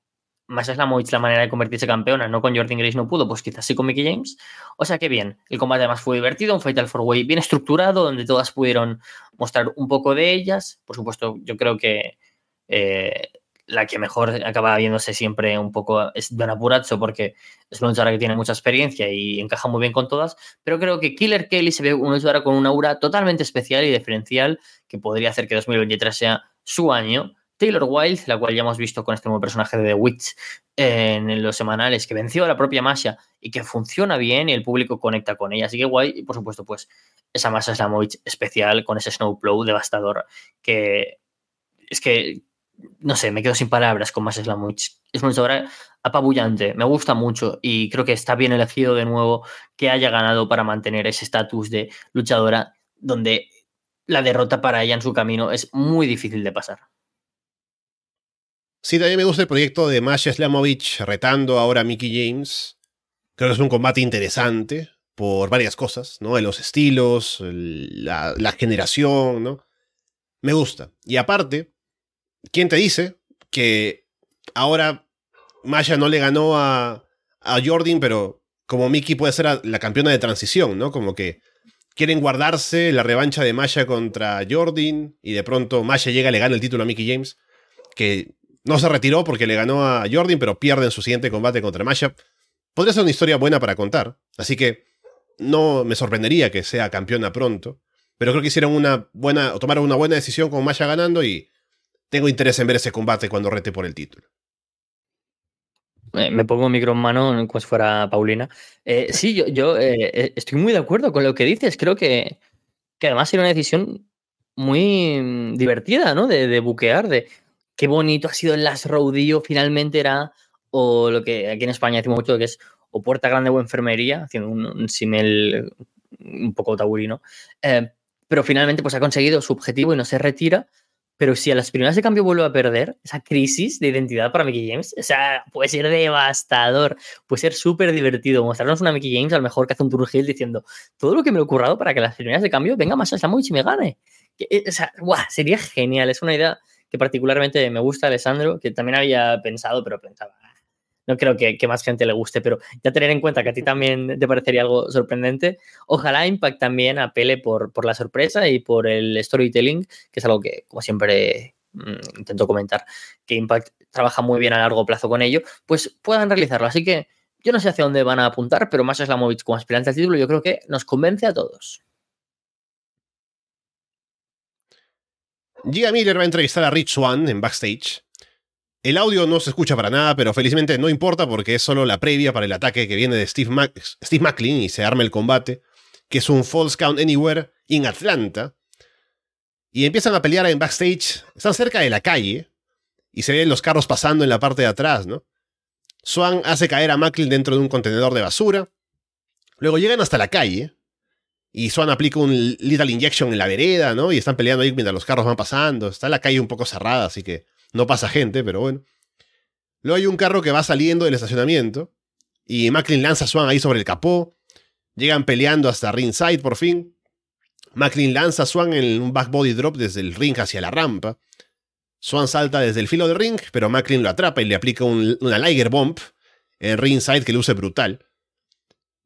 más es la manera de convertirse campeona, no con Jordan Grace no pudo, pues quizás sí con Mickey James. O sea que bien, el combate además fue divertido, un Fatal Four Way bien estructurado, donde todas pudieron mostrar un poco de ellas. Por supuesto, yo creo que eh, la que mejor acaba viéndose siempre un poco es Donna Purazzo porque es una luchadora que tiene mucha experiencia y encaja muy bien con todas, pero creo que Killer Kelly se ve una luchadora con una aura totalmente especial y diferencial que podría hacer que 2023 sea su año. Taylor Wilde, la cual ya hemos visto con este nuevo personaje de The Witch en los semanales, que venció a la propia Masha y que funciona bien y el público conecta con ella. Así que guay, y por supuesto, pues esa Masha Slamovich especial con ese Snowplow devastador que es que no sé, me quedo sin palabras con más Slamovich. Es una luchadora apabullante, me gusta mucho y creo que está bien elegido de nuevo que haya ganado para mantener ese estatus de luchadora donde la derrota para ella en su camino es muy difícil de pasar. Sí, también me gusta el proyecto de Masha Slamovich retando ahora a Mickey James. Creo que es un combate interesante por varias cosas, ¿no? En los estilos, la, generación, ¿no? Me gusta. Y aparte, ¿quién te dice que ahora Masha no le ganó a, a Jordan, pero como Mickey puede ser la campeona de transición, ¿no? Como que quieren guardarse la revancha de Masha contra Jordan y de pronto Masha llega y le gana el título a Mickey James, que no se retiró porque le ganó a Jordan, pero pierde en su siguiente combate contra Masha. Podría ser una historia buena para contar, así que no me sorprendería que sea campeona pronto, pero creo que hicieron una buena, o tomaron una buena decisión con Masha ganando y tengo interés en ver ese combate cuando rete por el título. Eh, me pongo micro en mano como fuera Paulina. Eh, sí, yo, yo eh, estoy muy de acuerdo con lo que dices. Creo que, que además era una decisión muy mm, divertida, ¿no? De, de, buquear, de qué bonito ha sido el Last Rodillo, finalmente era, o lo que aquí en España decimos mucho, que es o puerta grande o enfermería, haciendo un, simel un poco taurino. pero finalmente pues ha conseguido su objetivo y no se retira pero si a las primeras de cambio vuelve a perder, esa crisis de identidad para Mickey James, o sea, puede ser devastador, puede ser súper divertido mostrarnos una Mickey James al mejor que hace un Hill diciendo todo lo que me ha ocurrido para que las primeras de cambio venga más a Samovic y me gane. Eh, o sea, sería genial, es una idea que particularmente me gusta, Alessandro, que también había pensado, pero pensaba, no creo que, más gente le guste, pero ya tener en cuenta que a ti también te parecería algo sorprendente. Ojalá Impact también apele por, la sorpresa y por el storytelling, que es algo que, como siempre, mm, intento comentar, que Impact trabaja muy bien a largo plazo con ello, pues puedan realizarlo. Así que yo no sé hacia dónde van a apuntar, pero más Slamovich como aspirante al título, yo creo que nos convence a todos. Gia Miller va a entrevistar a Rich Swan en backstage el audio no se escucha para nada, pero felizmente no importa porque es solo la previa para el ataque que viene de Steve, Macklin y se arma el combate, que es un False Count Anywhere en Atlanta. Y empiezan a pelear en backstage, están cerca de la calle y se ven los carros pasando en la parte de atrás, ¿no? Swan hace caer a Macklin dentro de un contenedor de basura. Luego llegan hasta la calle y Swan aplica un Little Injection en la vereda, ¿no? Y están peleando ahí mientras los carros van pasando. Está la calle un poco cerrada, así que no pasa gente, pero bueno. Luego hay un carro que va saliendo del estacionamiento y Macklin lanza a Swan ahí sobre el capó. Llegan peleando hasta ringside por fin. Macklin lanza a Swan en un back body drop desde el ring hacia la rampa. Swan salta desde el filo del ring, pero Macklin lo atrapa y le aplica una Liger Bomb en ringside que luce brutal.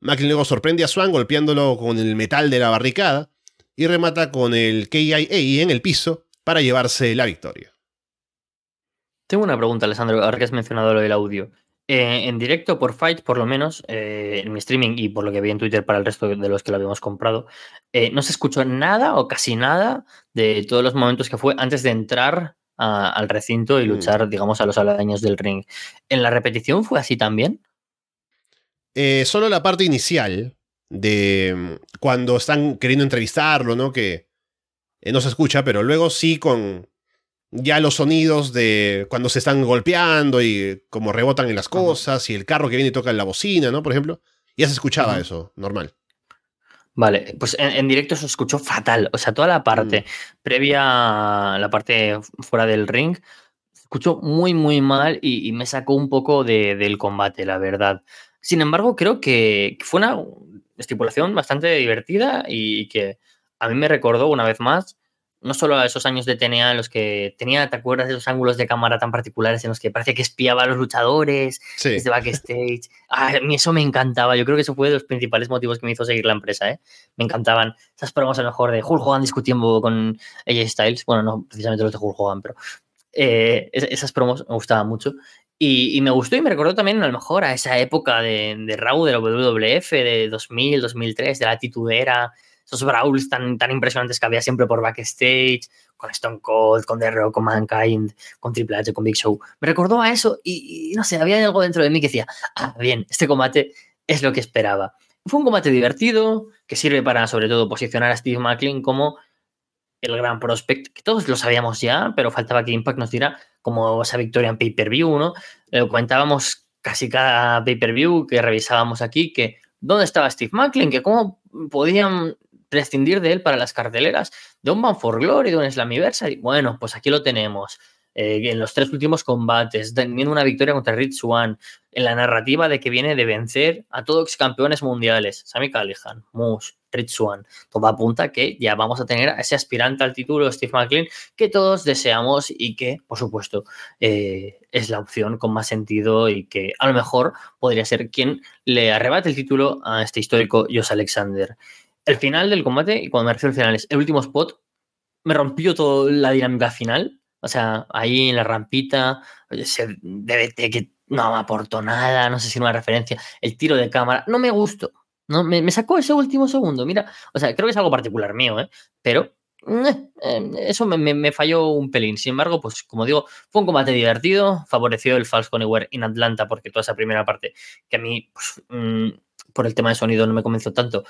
Macklin luego sorprende a Swan golpeándolo con el metal de la barricada y remata con el KIA en el piso para llevarse la victoria. Tengo una pregunta, Alessandro, ahora que has mencionado lo del audio. Eh, en directo, por Fight, por lo menos, eh, en mi streaming y por lo que vi en Twitter para el resto de los que lo habíamos comprado, eh, no se escuchó nada o casi nada de todos los momentos que fue antes de entrar al recinto y mm. luchar, digamos, a los aledaños del ring. ¿En la repetición fue así también? Solo la parte inicial de mm, cuando están queriendo entrevistarlo, ¿no? Que no se escucha, pero luego sí con ya los sonidos de cuando se están golpeando y como rebotan en las cosas y el carro que viene y toca en la bocina, ¿no? Por ejemplo, ya se escuchaba eso, normal. Vale, pues en, directo se escuchó fatal. O sea, toda la parte mm. previa a la parte fuera del ring se escuchó muy, muy mal y, me sacó un poco del combate, la verdad. Sin embargo, creo que fue una estipulación bastante divertida y que a mí me recordó una vez más no solo a esos años de TNA en los que tenía, ¿te acuerdas de esos ángulos de cámara tan particulares en los que parecía que espiaba a los luchadores desde backstage? a mí eso me encantaba. Yo creo que eso fue de los principales motivos que me hizo seguir la empresa. ¿eh? Me encantaban esas promos a lo mejor de Hulk Hogan discutiendo con AJ Styles. Bueno, no precisamente los de Hulk Hogan, pero Eh, esas promos me gustaban mucho. Y, me gustó y me recordó también a lo mejor a esa época de, de Raw de la WWF de 2000, 2003, de la titudera, esos brawls tan, tan impresionantes que había siempre por backstage, con Stone Cold, con The Rock, con Mankind, con Triple H, con Big Show. Me recordó a eso y, no sé, había algo dentro de mí que decía, ah, bien, este combate es lo que esperaba. Fue un combate divertido que sirve para, sobre todo, posicionar a Steve McLean como el gran prospect, que todos lo sabíamos ya, pero faltaba que Impact nos diera como esa victoria en pay-per-view, ¿no? Lo comentábamos casi cada pay-per-view que revisábamos aquí, que dónde estaba Steve McLean, que cómo podían prescindir de él para las carteleras de un Bound for Glory, de un Slammiversary. Bueno, pues aquí lo tenemos. Eh, en los tres últimos combates, teniendo una victoria contra Rich One, en la narrativa de que viene de vencer a todos los campeones mundiales, Sammy Callihan, Moose, Rich Swan. Todo apunta que ya vamos a tener a ese aspirante al título, Steve McLean, que todos deseamos y que, por supuesto, eh, es la opción con más sentido y que a lo mejor podría ser quien le arrebate el título a este histórico Josh Alexander. El final del combate, y cuando me refiero al final, es el último spot, me rompió toda la dinámica final o sea, ahí en la rampita, se debe que no me aportó nada, no sé si una referencia. El tiro de cámara, no me gustó. No, me, sacó ese último segundo. Mira, o sea, creo que es algo particular mío, ¿eh? Pero eh, eh, eso me, falló un pelín. Sin embargo, pues como digo, fue un combate divertido, favoreció el False Anywhere en Atlanta porque toda esa primera parte que a mí, pues, mm, por el tema de sonido no me convenció tanto,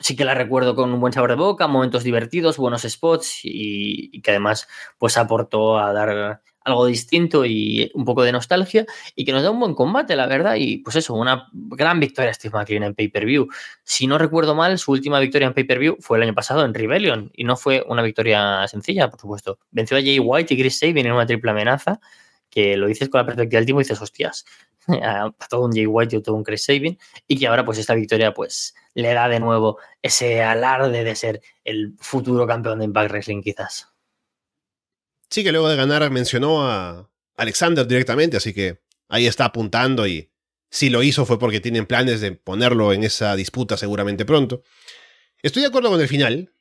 sí que la recuerdo con un buen sabor de boca, momentos divertidos, buenos spots y, que además pues aportó a dar algo distinto y un poco de nostalgia y que nos da un buen combate, la verdad. Y pues eso, una gran victoria Steve McLean en pay-per-view. Si no recuerdo mal, su última victoria en pay-per-view fue el año pasado en Rebellion y no fue una victoria sencilla, por supuesto. Venció a Jay White y Chris Sabin en una triple amenaza que lo dices con la perspectiva del tiempo y dices, hostias, a todo un Jay White y todo un Chris Sabin, y que ahora pues esta victoria pues le da de nuevo ese alarde de ser el futuro campeón de Impact Wrestling quizás. Sí, que luego de ganar mencionó a Alexander directamente, así que ahí está apuntando y si lo hizo fue porque tienen planes de ponerlo en esa disputa seguramente pronto. Estoy de acuerdo con el final.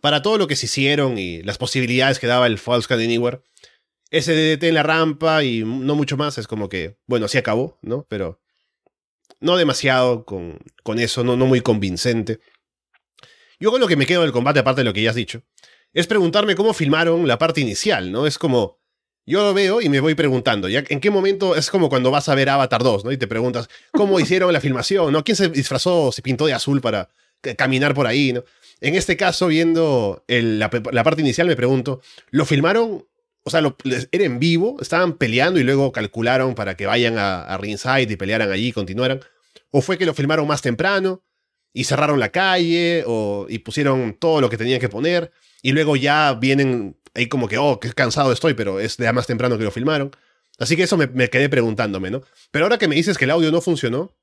Para todo lo que se hicieron y las posibilidades que daba el False Count ese DDT en la rampa y no mucho más, es como que, bueno, sí acabó, ¿no? Pero no demasiado con, con eso, no, no muy convincente. Yo con lo que me quedo del combate, aparte de lo que ya has dicho, es preguntarme cómo filmaron la parte inicial, ¿no? Es como, yo lo veo y me voy preguntando, ¿ya? ¿En qué momento? Es como cuando vas a ver Avatar 2, ¿no? Y te preguntas, ¿cómo hicieron la filmación, ¿no? ¿Quién se disfrazó, se pintó de azul para caminar por ahí, ¿no? En este caso, viendo la, parte inicial, me pregunto, ¿lo filmaron o sea, era en vivo, estaban peleando y luego calcularon para que vayan a, ringside y pelearan allí y continuaran. O fue que lo filmaron más temprano y cerraron la calle o, y pusieron todo lo que tenían que poner y luego ya vienen ahí como que, oh, qué cansado estoy, pero es de más temprano que lo filmaron. Así que eso me, me quedé preguntándome, ¿no? Pero ahora que me dices que el audio no funcionó,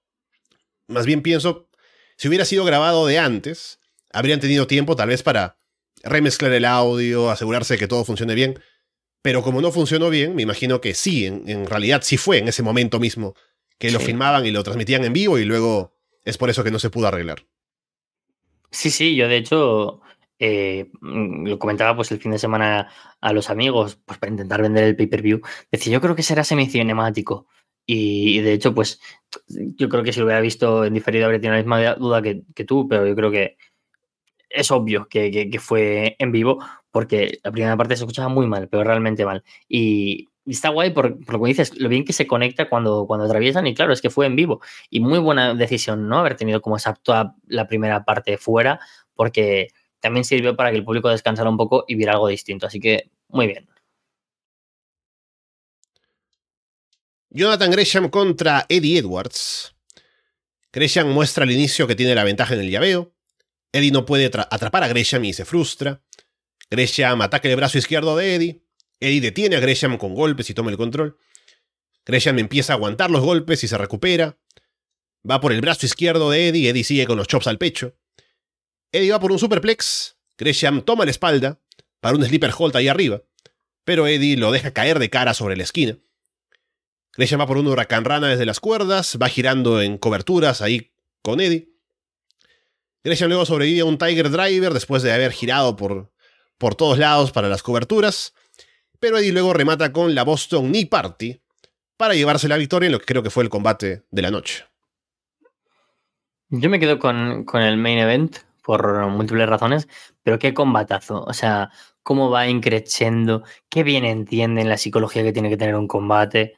más bien pienso, si hubiera sido grabado de antes, habrían tenido tiempo tal vez para remezclar el audio, asegurarse de que todo funcione bien. Pero como no funcionó bien, me imagino que sí, en, realidad sí fue en ese momento mismo que lo filmaban y lo transmitían en vivo y luego es por eso que no se pudo arreglar. Sí, sí, yo de hecho eh, mm, lo comentaba pues el fin de semana a los amigos, pues para intentar vender el pay-per-view. Decía, yo creo que será semi-cinemático. Y, de hecho, pues yo creo que si lo hubiera visto en diferido habría tenido la misma duda que, tú, pero yo creo que es obvio que, fue en vivo, porque la primera parte se escuchaba muy mal, pero realmente mal. Y, está guay por, lo que dices, lo bien que se conecta cuando, cuando atraviesan, y claro, es que fue en vivo. Y muy buena decisión, ¿no? Haber tenido como esa la primera parte fuera, porque también sirvió para que el público descansara un poco y viera algo distinto. Así que, muy bien. Jonathan Gresham contra Eddie Edwards. Gresham muestra al inicio que tiene la ventaja en el llaveo. Eddie no puede atrapar a Gresham y se frustra. Gresham ataca el brazo izquierdo de Eddie. Eddie detiene a Gresham con golpes y toma el control. Gresham empieza a aguantar los golpes y se recupera. Va por el brazo izquierdo de Eddie. Eddie sigue con los chops al pecho. Eddie va por un superplex. Gresham toma la espalda para un sleeper hold ahí arriba. Pero Eddie lo deja caer de cara sobre la esquina. Gresham va por un huracán rana desde las cuerdas. Va girando en coberturas ahí con Eddie. Gresham luego sobrevive a un Tiger Driver después de haber girado por, por todos lados para las coberturas. pero Eddie luego remata con la Boston Knee Party para llevarse la victoria en lo que creo que fue el combate de la noche. Yo me quedo con, con el main event por múltiples razones, pero qué combatazo. O sea, cómo va increciendo, qué bien entienden la psicología que tiene que tener un combate.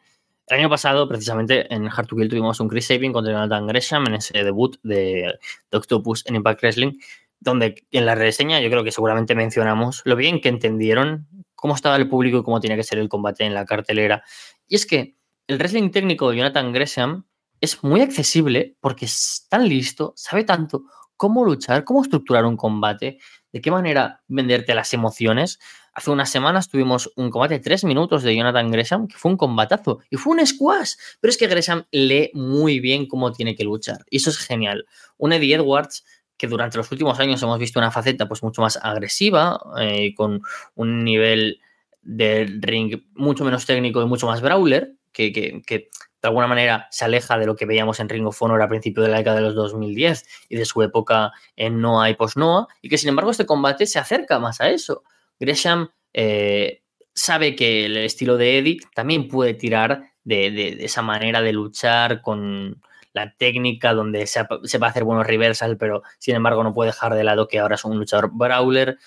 El año pasado, precisamente, en Hard to Kill tuvimos un Chris Sabin contra Jonathan Gresham en ese debut de, de Octopus en Impact Wrestling, donde en la reseña yo creo que seguramente mencionamos lo bien que entendieron cómo estaba el público y cómo tenía que ser el combate en la cartelera. Y es que el wrestling técnico de Jonathan Gresham es muy accesible porque es tan listo, sabe tanto cómo luchar, cómo estructurar un combate, de qué manera venderte las emociones. Hace unas semanas tuvimos un combate de tres minutos de Jonathan Gresham, que fue un combatazo y fue un squash. Pero es que Gresham lee muy bien cómo tiene que luchar y eso es genial. Un Eddie Edwards que durante los últimos años hemos visto una faceta pues mucho más agresiva, eh, con un nivel de ring mucho menos técnico y mucho más brawler, que, que, que de alguna manera se aleja de lo que veíamos en Ring of Honor a principios de la década de los 2010 y de su época en Noah y post-Noah, y que sin embargo este combate se acerca más a eso. Gresham eh, sabe que el estilo de Eddie también puede tirar de, esa manera de luchar con la técnica, donde se, se va a hacer buenos reversal, pero sin embargo no puede dejar de lado que ahora es un luchador brawler.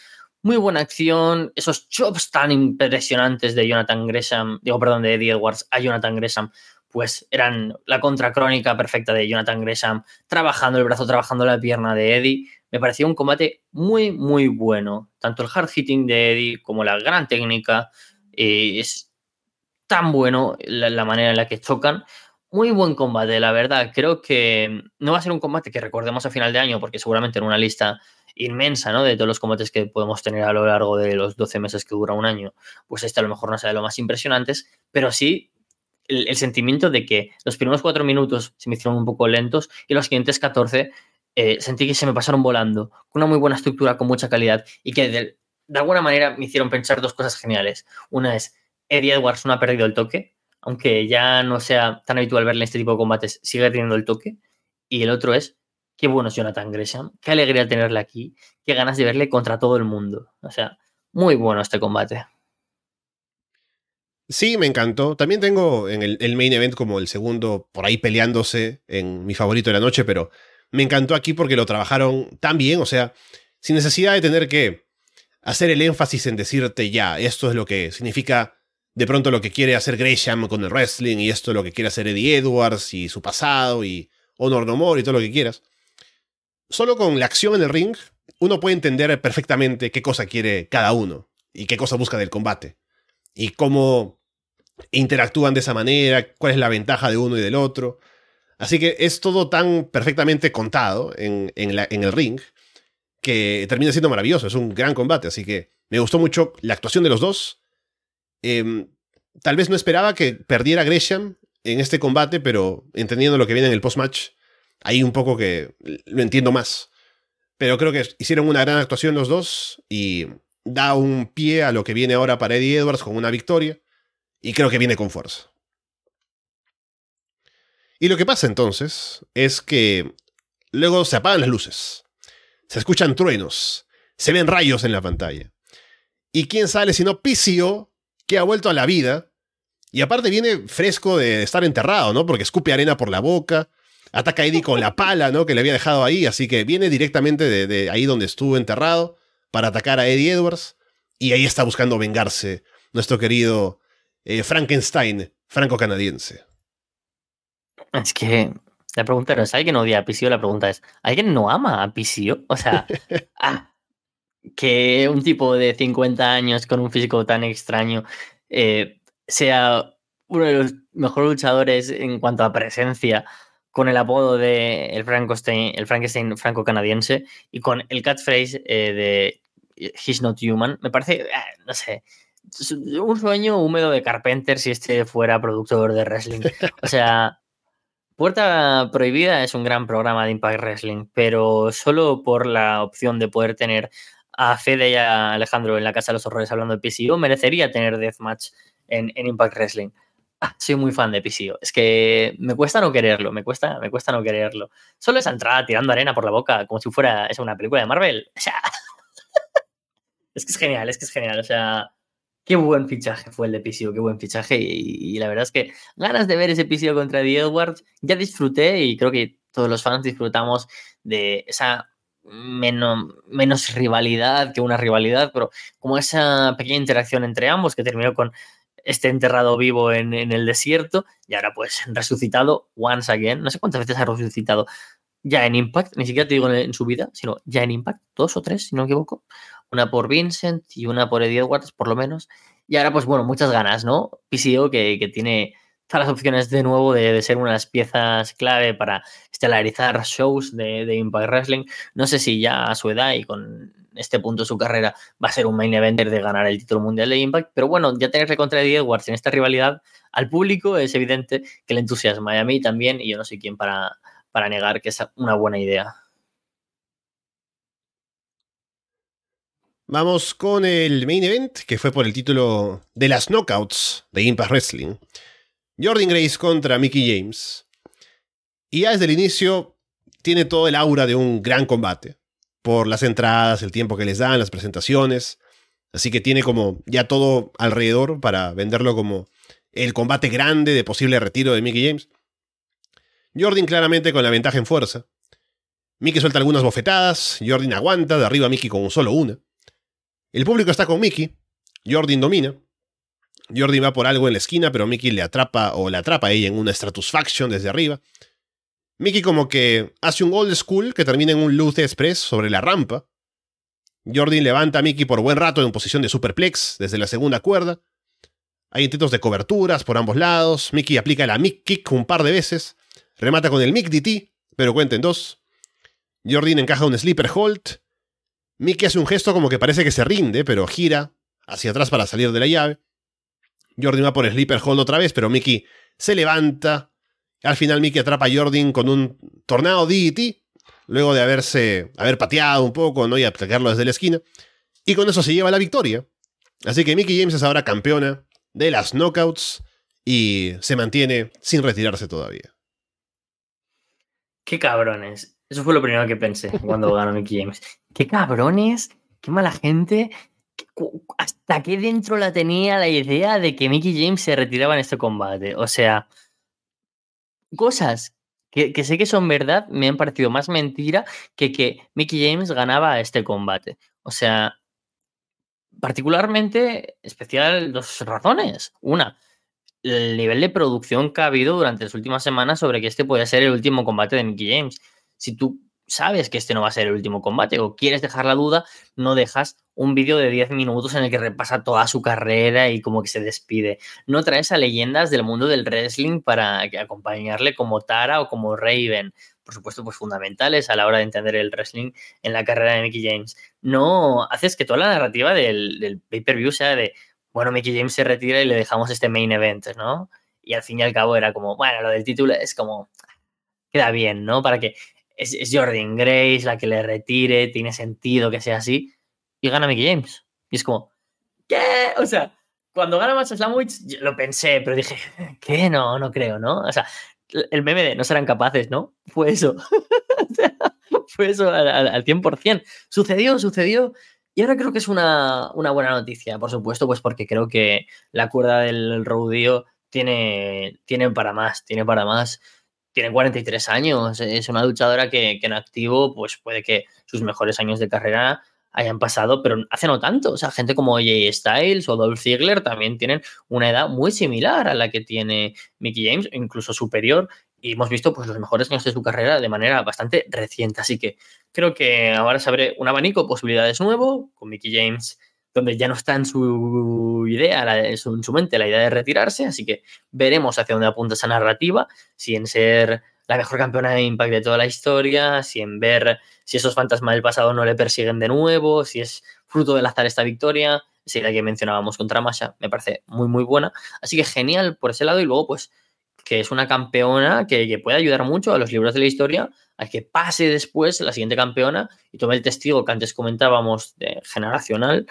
Muy buena acción, esos chops tan impresionantes de Jonathan Gresham, digo, perdón, de Eddie Edwards a Jonathan Gresham, pues eran la contracrónica perfecta de Jonathan Gresham, trabajando el brazo, trabajando la pierna de Eddie. Me pareció un combate muy, muy bueno. Tanto el hard hitting de Eddie como la gran técnica. Eh, es tan bueno la, la, manera en la que chocan. Muy buen combate, la verdad. Creo que no va a ser un combate que recordemos a final de año, porque seguramente en una lista inmensa, ¿no? De todos los combates que podemos tener a lo largo de los 12 meses que dura un año, pues este a lo mejor no sea de lo más impresionantes, pero sí el, el, sentimiento de que los primeros cuatro minutos se me hicieron un poco lentos y los siguientes 14 eh, sentí que se me pasaron volando, con una muy buena estructura, con mucha calidad y que de, alguna manera me hicieron pensar dos cosas geniales. Una es, Eddie Edwards no ha perdido el toque, aunque ya no sea tan habitual verle en este tipo de combates, sigue teniendo el toque. Y el otro es, qué bueno es Jonathan Gresham, qué alegría tenerle aquí, qué ganas de verle contra todo el mundo. O sea, muy bueno este combate. Sí, me encantó. También tengo en el, main event como el segundo por ahí peleándose en mi favorito de la noche, pero me encantó aquí porque lo trabajaron tan bien, o sea, sin necesidad de tener que hacer el énfasis en decirte ya, esto es lo que significa de pronto lo que quiere hacer Gresham con el wrestling y esto es lo que quiere hacer Eddie Edwards y su pasado y Honor No More y todo lo que quieras. Solo con la acción en el ring, uno puede entender perfectamente qué cosa quiere cada uno y qué cosa busca del combate y cómo interactúan de esa manera, cuál es la ventaja de uno y del otro. Así que es todo tan perfectamente contado en, el ring que termina siendo maravilloso. Es un gran combate, así que me gustó mucho la actuación de los dos. Eh, tal vez no esperaba que perdiera Gresham en este combate, pero entendiendo lo que viene en el post-match, ahí un poco que lo entiendo más. Pero creo que hicieron una gran actuación los dos y da un pie a lo que viene ahora para Eddie Edwards con una victoria. Y creo que viene con fuerza. Y lo que pasa entonces es que luego se apagan las luces. Se escuchan truenos. Se ven rayos en la pantalla. ¿Y quién sale sino PCO, que ha vuelto a la vida? Y aparte viene fresco de estar enterrado, ¿no? Porque escupe arena por la boca. Ataca a Eddie con la pala, ¿no? Que le había dejado ahí. Así que viene directamente de, de ahí donde estuvo enterrado para atacar a Eddie Edwards. Y ahí está buscando vengarse nuestro querido eh, Frankenstein franco-canadiense. Es que la pregunta no es, ¿alguien odia a PCO? La pregunta es, ¿alguien no ama a PCO? O sea, ah, que un tipo de 50 años con un físico tan extraño eh, sea uno de los mejores luchadores en cuanto a presencia con el apodo de el Frankenstein, el Frankenstein franco-canadiense y con el catchphrase eh, de He's not human, me parece, eh, no sé, un sueño húmedo de Carpenter si este fuera productor de wrestling. O sea, Puerta Prohibida es un gran programa de Impact Wrestling, pero solo por la opción de poder tener a Fede y a Alejandro en la Casa de los Horrores hablando de PCO, merecería tener Deathmatch en, en Impact Wrestling. Ah, soy muy fan de PCO. Es que me cuesta no quererlo, me cuesta, me cuesta no quererlo. Solo esa entrada tirando arena por la boca, como si fuera es una película de Marvel. O sea, es que es genial, es que es genial. O sea, Qué buen fichaje fue el de PCO, qué buen fichaje. Y, la verdad es que ganas de ver ese PCO contra The Edwards, ya disfruté y creo que todos los fans disfrutamos de esa menos, rivalidad que una rivalidad, pero como esa pequeña interacción entre ambos que terminó con este enterrado vivo en, en, el desierto y ahora pues resucitado once again. No sé cuántas veces ha resucitado ya en Impact, ni siquiera te digo en, su vida, sino ya en Impact, dos o tres, si no me equivoco. Una por Vincent y una por Eddie Edwards, por lo menos. Y ahora, pues bueno, muchas ganas, ¿no? PCO que, que tiene todas las opciones de nuevo de, de, ser una de las piezas clave para estelarizar shows de, de, Impact Wrestling. No sé si ya a su edad y con este punto de su carrera va a ser un main eventer de ganar el título mundial de Impact, pero bueno, ya tenerle contra Eddie Edwards en esta rivalidad al público es evidente que le entusiasma y a mí también, y yo no soy quien para, para negar que es una buena idea. Vamos con el main event, que fue por el título de las Knockouts de Impact Wrestling. Jordan Grace contra Mickey James. Y ya desde el inicio tiene todo el aura de un gran combate. Por las entradas, el tiempo que les dan, las presentaciones. Así que tiene como ya todo alrededor para venderlo como el combate grande de posible retiro de Mickey James. Jordan claramente con la ventaja en fuerza. Mickey suelta algunas bofetadas, Jordan aguanta, de arriba Mickey con solo una. El público está con Mickey, Jordan domina. Jordan va por algo en la esquina, pero Mickey le atrapa o le atrapa a ella en una Stratusfaction desde arriba. Mickey como que hace un old school que termina en un Luz Express sobre la rampa. Jordan levanta a Mickey por buen rato en posición de superplex desde la segunda cuerda. Hay intentos de coberturas por ambos lados. Mickey aplica la Mick Kick un par de veces. Remata con el Mick DT, pero cuenta en dos. Jordan encaja un Sleeper Hold. Mickey hace un gesto como que parece que se rinde, pero gira hacia atrás para salir de la llave. Jordan va por Sleeper Hold otra vez, pero Mickey se levanta. Al final Mickey atrapa a Jordan con un tornado DT, luego de haberse haber pateado un poco ¿no? y aplicarlo desde la esquina. Y con eso se lleva la victoria. Así que Mickey James es ahora campeona de las knockouts y se mantiene sin retirarse todavía. Qué cabrones. Eso fue lo primero que pensé cuando ganó Mickey James. Qué cabrones, qué mala gente. ¿Hasta qué dentro la tenía la idea de que Mickey James se retiraba en este combate? O sea, cosas que, sé que son verdad me han parecido más mentira que que Mickey James ganaba este combate. O sea, particularmente especial dos razones. Una, el nivel de producción que ha habido durante las últimas semanas sobre que este puede ser el último combate de Mickey James. Si tú sabes que este no va a ser el último combate o quieres dejar la duda, no dejas un vídeo de 10 minutos en el que repasa toda su carrera y como que se despide. No traes a leyendas del mundo del wrestling para acompañarle como Tara o como Raven. Por supuesto, pues fundamentales a la hora de entender el wrestling en la carrera de Mickey James. No haces que toda la narrativa del, pay-per-view sea de, bueno, Mickey James se retira y le dejamos este main event, ¿no? Y al fin y al cabo era como, bueno, lo del título es como, queda bien, ¿no? Para que es, Jordan Grace la que le retire, tiene sentido que sea así, y gana Mickey James. Y es como, ¿qué? O sea, cuando gana Match Slamwich lo pensé, pero dije, ¿qué? No, no creo, ¿no? O sea, el meme de no serán capaces, ¿no? Fue eso. fue eso al, al 100%. Sucedió, sucedió. Y ahora creo que es una, una, buena noticia, por supuesto, pues porque creo que la cuerda del rodeo tiene, tiene para más, tiene para más. Tiene 43 años, es una luchadora que, en activo, pues puede que sus mejores años de carrera hayan pasado, pero hace no tanto. O sea, gente como Jay Styles o Dolph Ziggler también tienen una edad muy similar a la que tiene Mickey James, incluso superior. Y hemos visto pues, los mejores años de su carrera de manera bastante reciente. Así que creo que ahora se abre un abanico de posibilidades nuevo con Mickey James, donde ya no está en su idea, en su, en su mente, la idea de retirarse. Así que veremos hacia dónde apunta esa narrativa, si en ser la mejor campeona de Impact de toda la historia, si en ver si esos fantasmas del pasado no le persiguen de nuevo, si es fruto del azar esta victoria, esa idea que mencionábamos contra Masha, me parece muy, muy buena. Así que genial por ese lado y luego, pues, que es una campeona que, que, puede ayudar mucho a los libros de la historia a que pase después la siguiente campeona y tome el testigo que antes comentábamos de generacional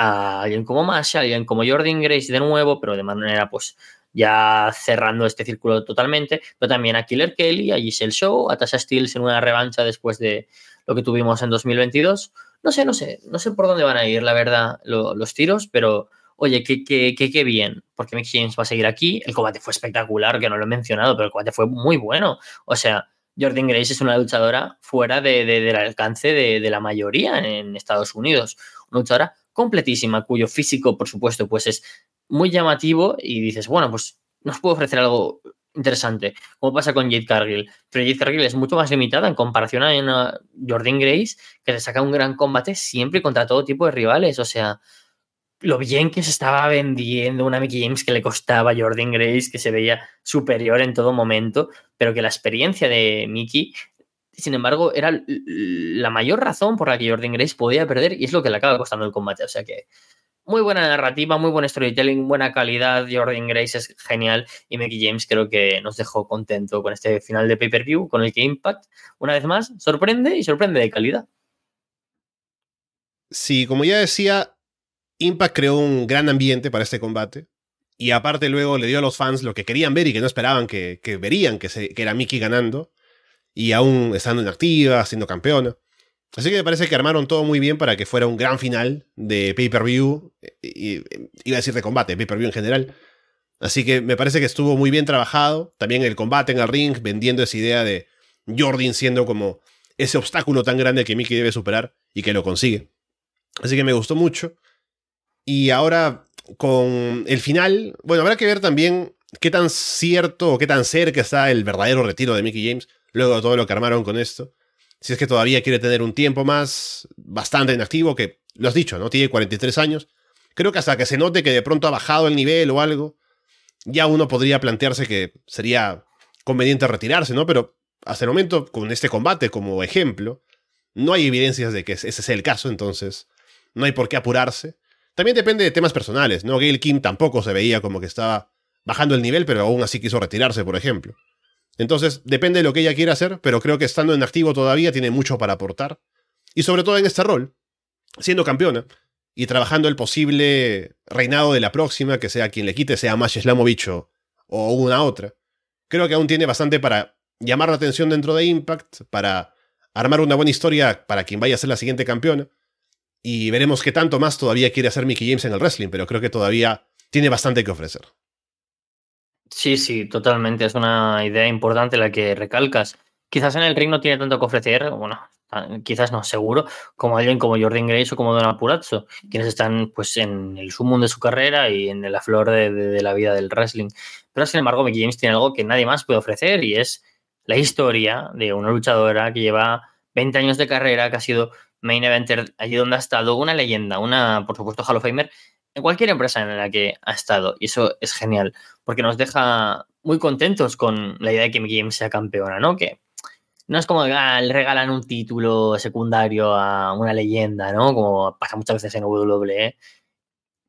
a alguien como Masha, a alguien como Jordan Grace de nuevo, pero de manera pues ya cerrando este círculo totalmente, pero también a Killer Kelly, a Giselle Show, a Tasha Steels en una revancha después de lo que tuvimos en 2022. No sé, no sé, no sé por dónde van a ir, la verdad, lo, los tiros, pero oye, qué, qué, qué, qué bien, porque Mickey James va a seguir aquí. El combate fue espectacular, que no lo he mencionado, pero el combate fue muy bueno. O sea, Jordan Grace es una luchadora fuera de, de, del alcance de, la mayoría en Estados Unidos. Una luchadora completísima, cuyo físico, por supuesto, pues es muy llamativo y dices, bueno, pues nos puede ofrecer algo interesante, como pasa con Jade Cargill. Pero Jade Cargill es mucho más limitada en comparación a Jordan Grace, que le saca un gran combate siempre contra todo tipo de rivales. O sea, lo bien que se estaba vendiendo una Mickey James que le costaba a Jordan Grace, que se veía superior en todo momento, pero que la experiencia de Mickey, sin embargo, era la mayor razón por la que Jordan Grace podía perder y es lo que le acaba costando el combate. O sea que muy buena narrativa, muy buen storytelling, buena calidad. Jordan Grace es genial y Mickey James creo que nos dejó contento con este final de pay-per-view, con el que Impact, una vez más, sorprende y sorprende de calidad. Sí, como ya decía, Impact creó un gran ambiente para este combate. Y aparte luego le dio a los fans lo que querían ver y que no esperaban que, verían que, que era Mickey ganando. Y aún estando inactiva, siendo campeona. Así que me parece que armaron todo muy bien para que fuera un gran final de pay-per-view. Iba a decir de combate, pay-per-view en general. Así que me parece que estuvo muy bien trabajado. También el combate en el ring, vendiendo esa idea de Jordan siendo como ese obstáculo tan grande que Mickey debe superar y que lo consigue. Así que me gustó mucho. Y ahora con el final, bueno, habrá que ver también qué tan cierto o qué tan cerca está el verdadero retiro de Mickey James, luego de todo lo que armaron con esto. Si es que todavía quiere tener un tiempo más, bastante inactivo, que lo has dicho, ¿no? Tiene 43 años. Creo que hasta que se note que de pronto ha bajado el nivel o algo, ya uno podría plantearse que sería conveniente retirarse, ¿no? Pero hasta el momento, con este combate como ejemplo, no hay evidencias de que ese sea el caso, entonces no hay por qué apurarse. También depende de temas personales, ¿no? Gail Kim tampoco se veía como que estaba bajando el nivel, pero aún así quiso retirarse, por ejemplo. Entonces, depende de lo que ella quiera hacer, pero creo que estando en activo todavía tiene mucho para aportar. Y sobre todo en este rol, siendo campeona y trabajando el posible reinado de la próxima, que sea quien le quite, sea Mash Slamovich o, o una otra. Creo que aún tiene bastante para llamar la atención dentro de Impact, para armar una buena historia para quien vaya a ser la siguiente campeona. Y veremos qué tanto más todavía quiere hacer Mickey James en el wrestling, pero creo que todavía tiene bastante que ofrecer. Sí, sí, totalmente. Es una idea importante la que recalcas. Quizás en el ring no tiene tanto que ofrecer, bueno, quizás no, seguro, como alguien como Jordan Grace o como Don Purazzo, quienes están pues en el sumum de su carrera y en la flor de, la vida del wrestling. Pero sin embargo, Mickey James tiene algo que nadie más puede ofrecer y es la historia de una luchadora que lleva 20 años de carrera, que ha sido main eventer allí donde ha estado, una leyenda, una, por supuesto, Hall of Famer, en cualquier empresa en la que ha estado. Y eso es genial, porque nos deja muy contentos con la idea de que Mickey James sea campeona, ¿no? Que no es como ah, le regalan un título secundario a una leyenda, ¿no? Como pasa muchas veces en WWE.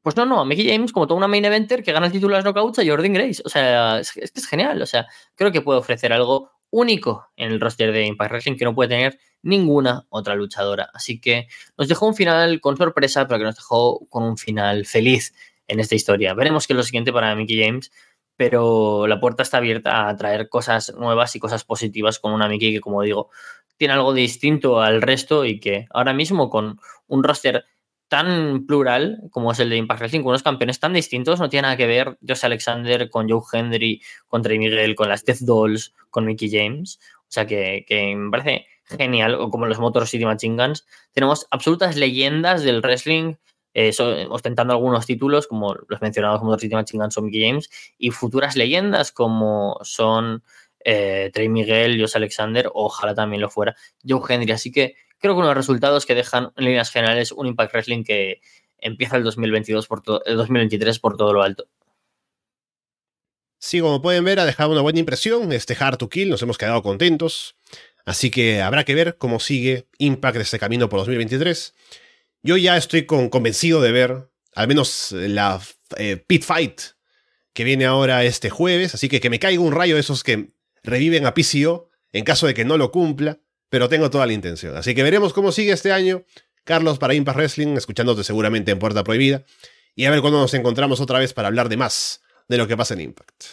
Pues no, no, Mickey James, como toda una main eventer que gana el título de las knockouts a Jordan Grace. O sea, es, es que es genial. O sea, creo que puede ofrecer algo único en el roster de Impact Wrestling que no puede tener ninguna otra luchadora. Así que nos dejó un final con sorpresa, pero que nos dejó con un final feliz en esta historia. Veremos qué es lo siguiente para Mickey James, pero la puerta está abierta a traer cosas nuevas y cosas positivas con una Mickey que, como digo, tiene algo distinto al resto y que ahora mismo con un roster tan plural como es el de Impact Wrestling, con unos campeones tan distintos, no tiene nada que ver José Alexander con Joe Henry, con Trey Miguel, con las Death Dolls, con Mickey James. O sea que, me parece genial, o como los Motor City Machine Guns. Tenemos absolutas leyendas del wrestling, eh, ostentando algunos títulos, como los mencionados Motor City Machine Guns o Mickey James, y futuras leyendas como son eh, Trey Miguel, José Alexander, ojalá también lo fuera, Joe Henry. Así que creo que unos resultados que dejan en líneas generales un Impact Wrestling que empieza el 2022 por el 2023 por todo lo alto. Sí, como pueden ver, ha dejado una buena impresión este Hard to Kill, nos hemos quedado contentos. Así que habrá que ver cómo sigue Impact este camino por 2023. Yo ya estoy con, convencido de ver al menos la eh, Pit Fight que viene ahora este jueves, así que que me caiga un rayo de esos que reviven a PCO en caso de que no lo cumpla pero tengo toda la intención. Así que veremos cómo sigue este año. Carlos para Impact Wrestling, escuchándote seguramente en Puerta Prohibida. Y a ver cuándo nos encontramos otra vez para hablar de más de lo que pasa en Impact.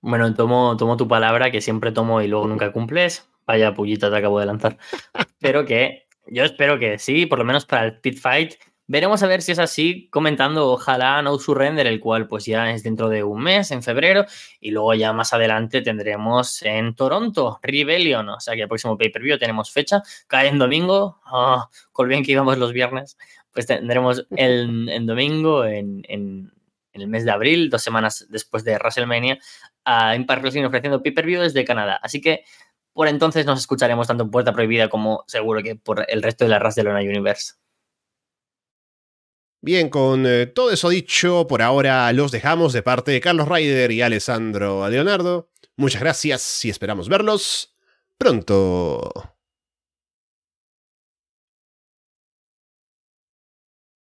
Bueno, tomo, tomo tu palabra, que siempre tomo y luego nunca cumples. Vaya pullita te acabo de lanzar. pero que yo espero que sí, por lo menos para el Pit Fight, Veremos a ver si es así, comentando ojalá No Surrender, el cual pues ya es dentro de un mes, en febrero, y luego ya más adelante tendremos en Toronto Rebellion, o sea que el próximo pay-per-view tenemos fecha, cae en domingo, oh, con bien que íbamos los viernes, pues tendremos el, en domingo en, en, el mes de abril, dos semanas después de WrestleMania, a Impact Wrestling ofreciendo pay-per-view desde Canadá, así que por entonces nos escucharemos tanto en Puerta Prohibida como seguro que por el resto de la Ras de Lona Universe. Bien, con eh, todo eso dicho, por ahora los dejamos de parte de Carlos Ryder y Alessandro Leonardo. Muchas gracias y esperamos verlos pronto.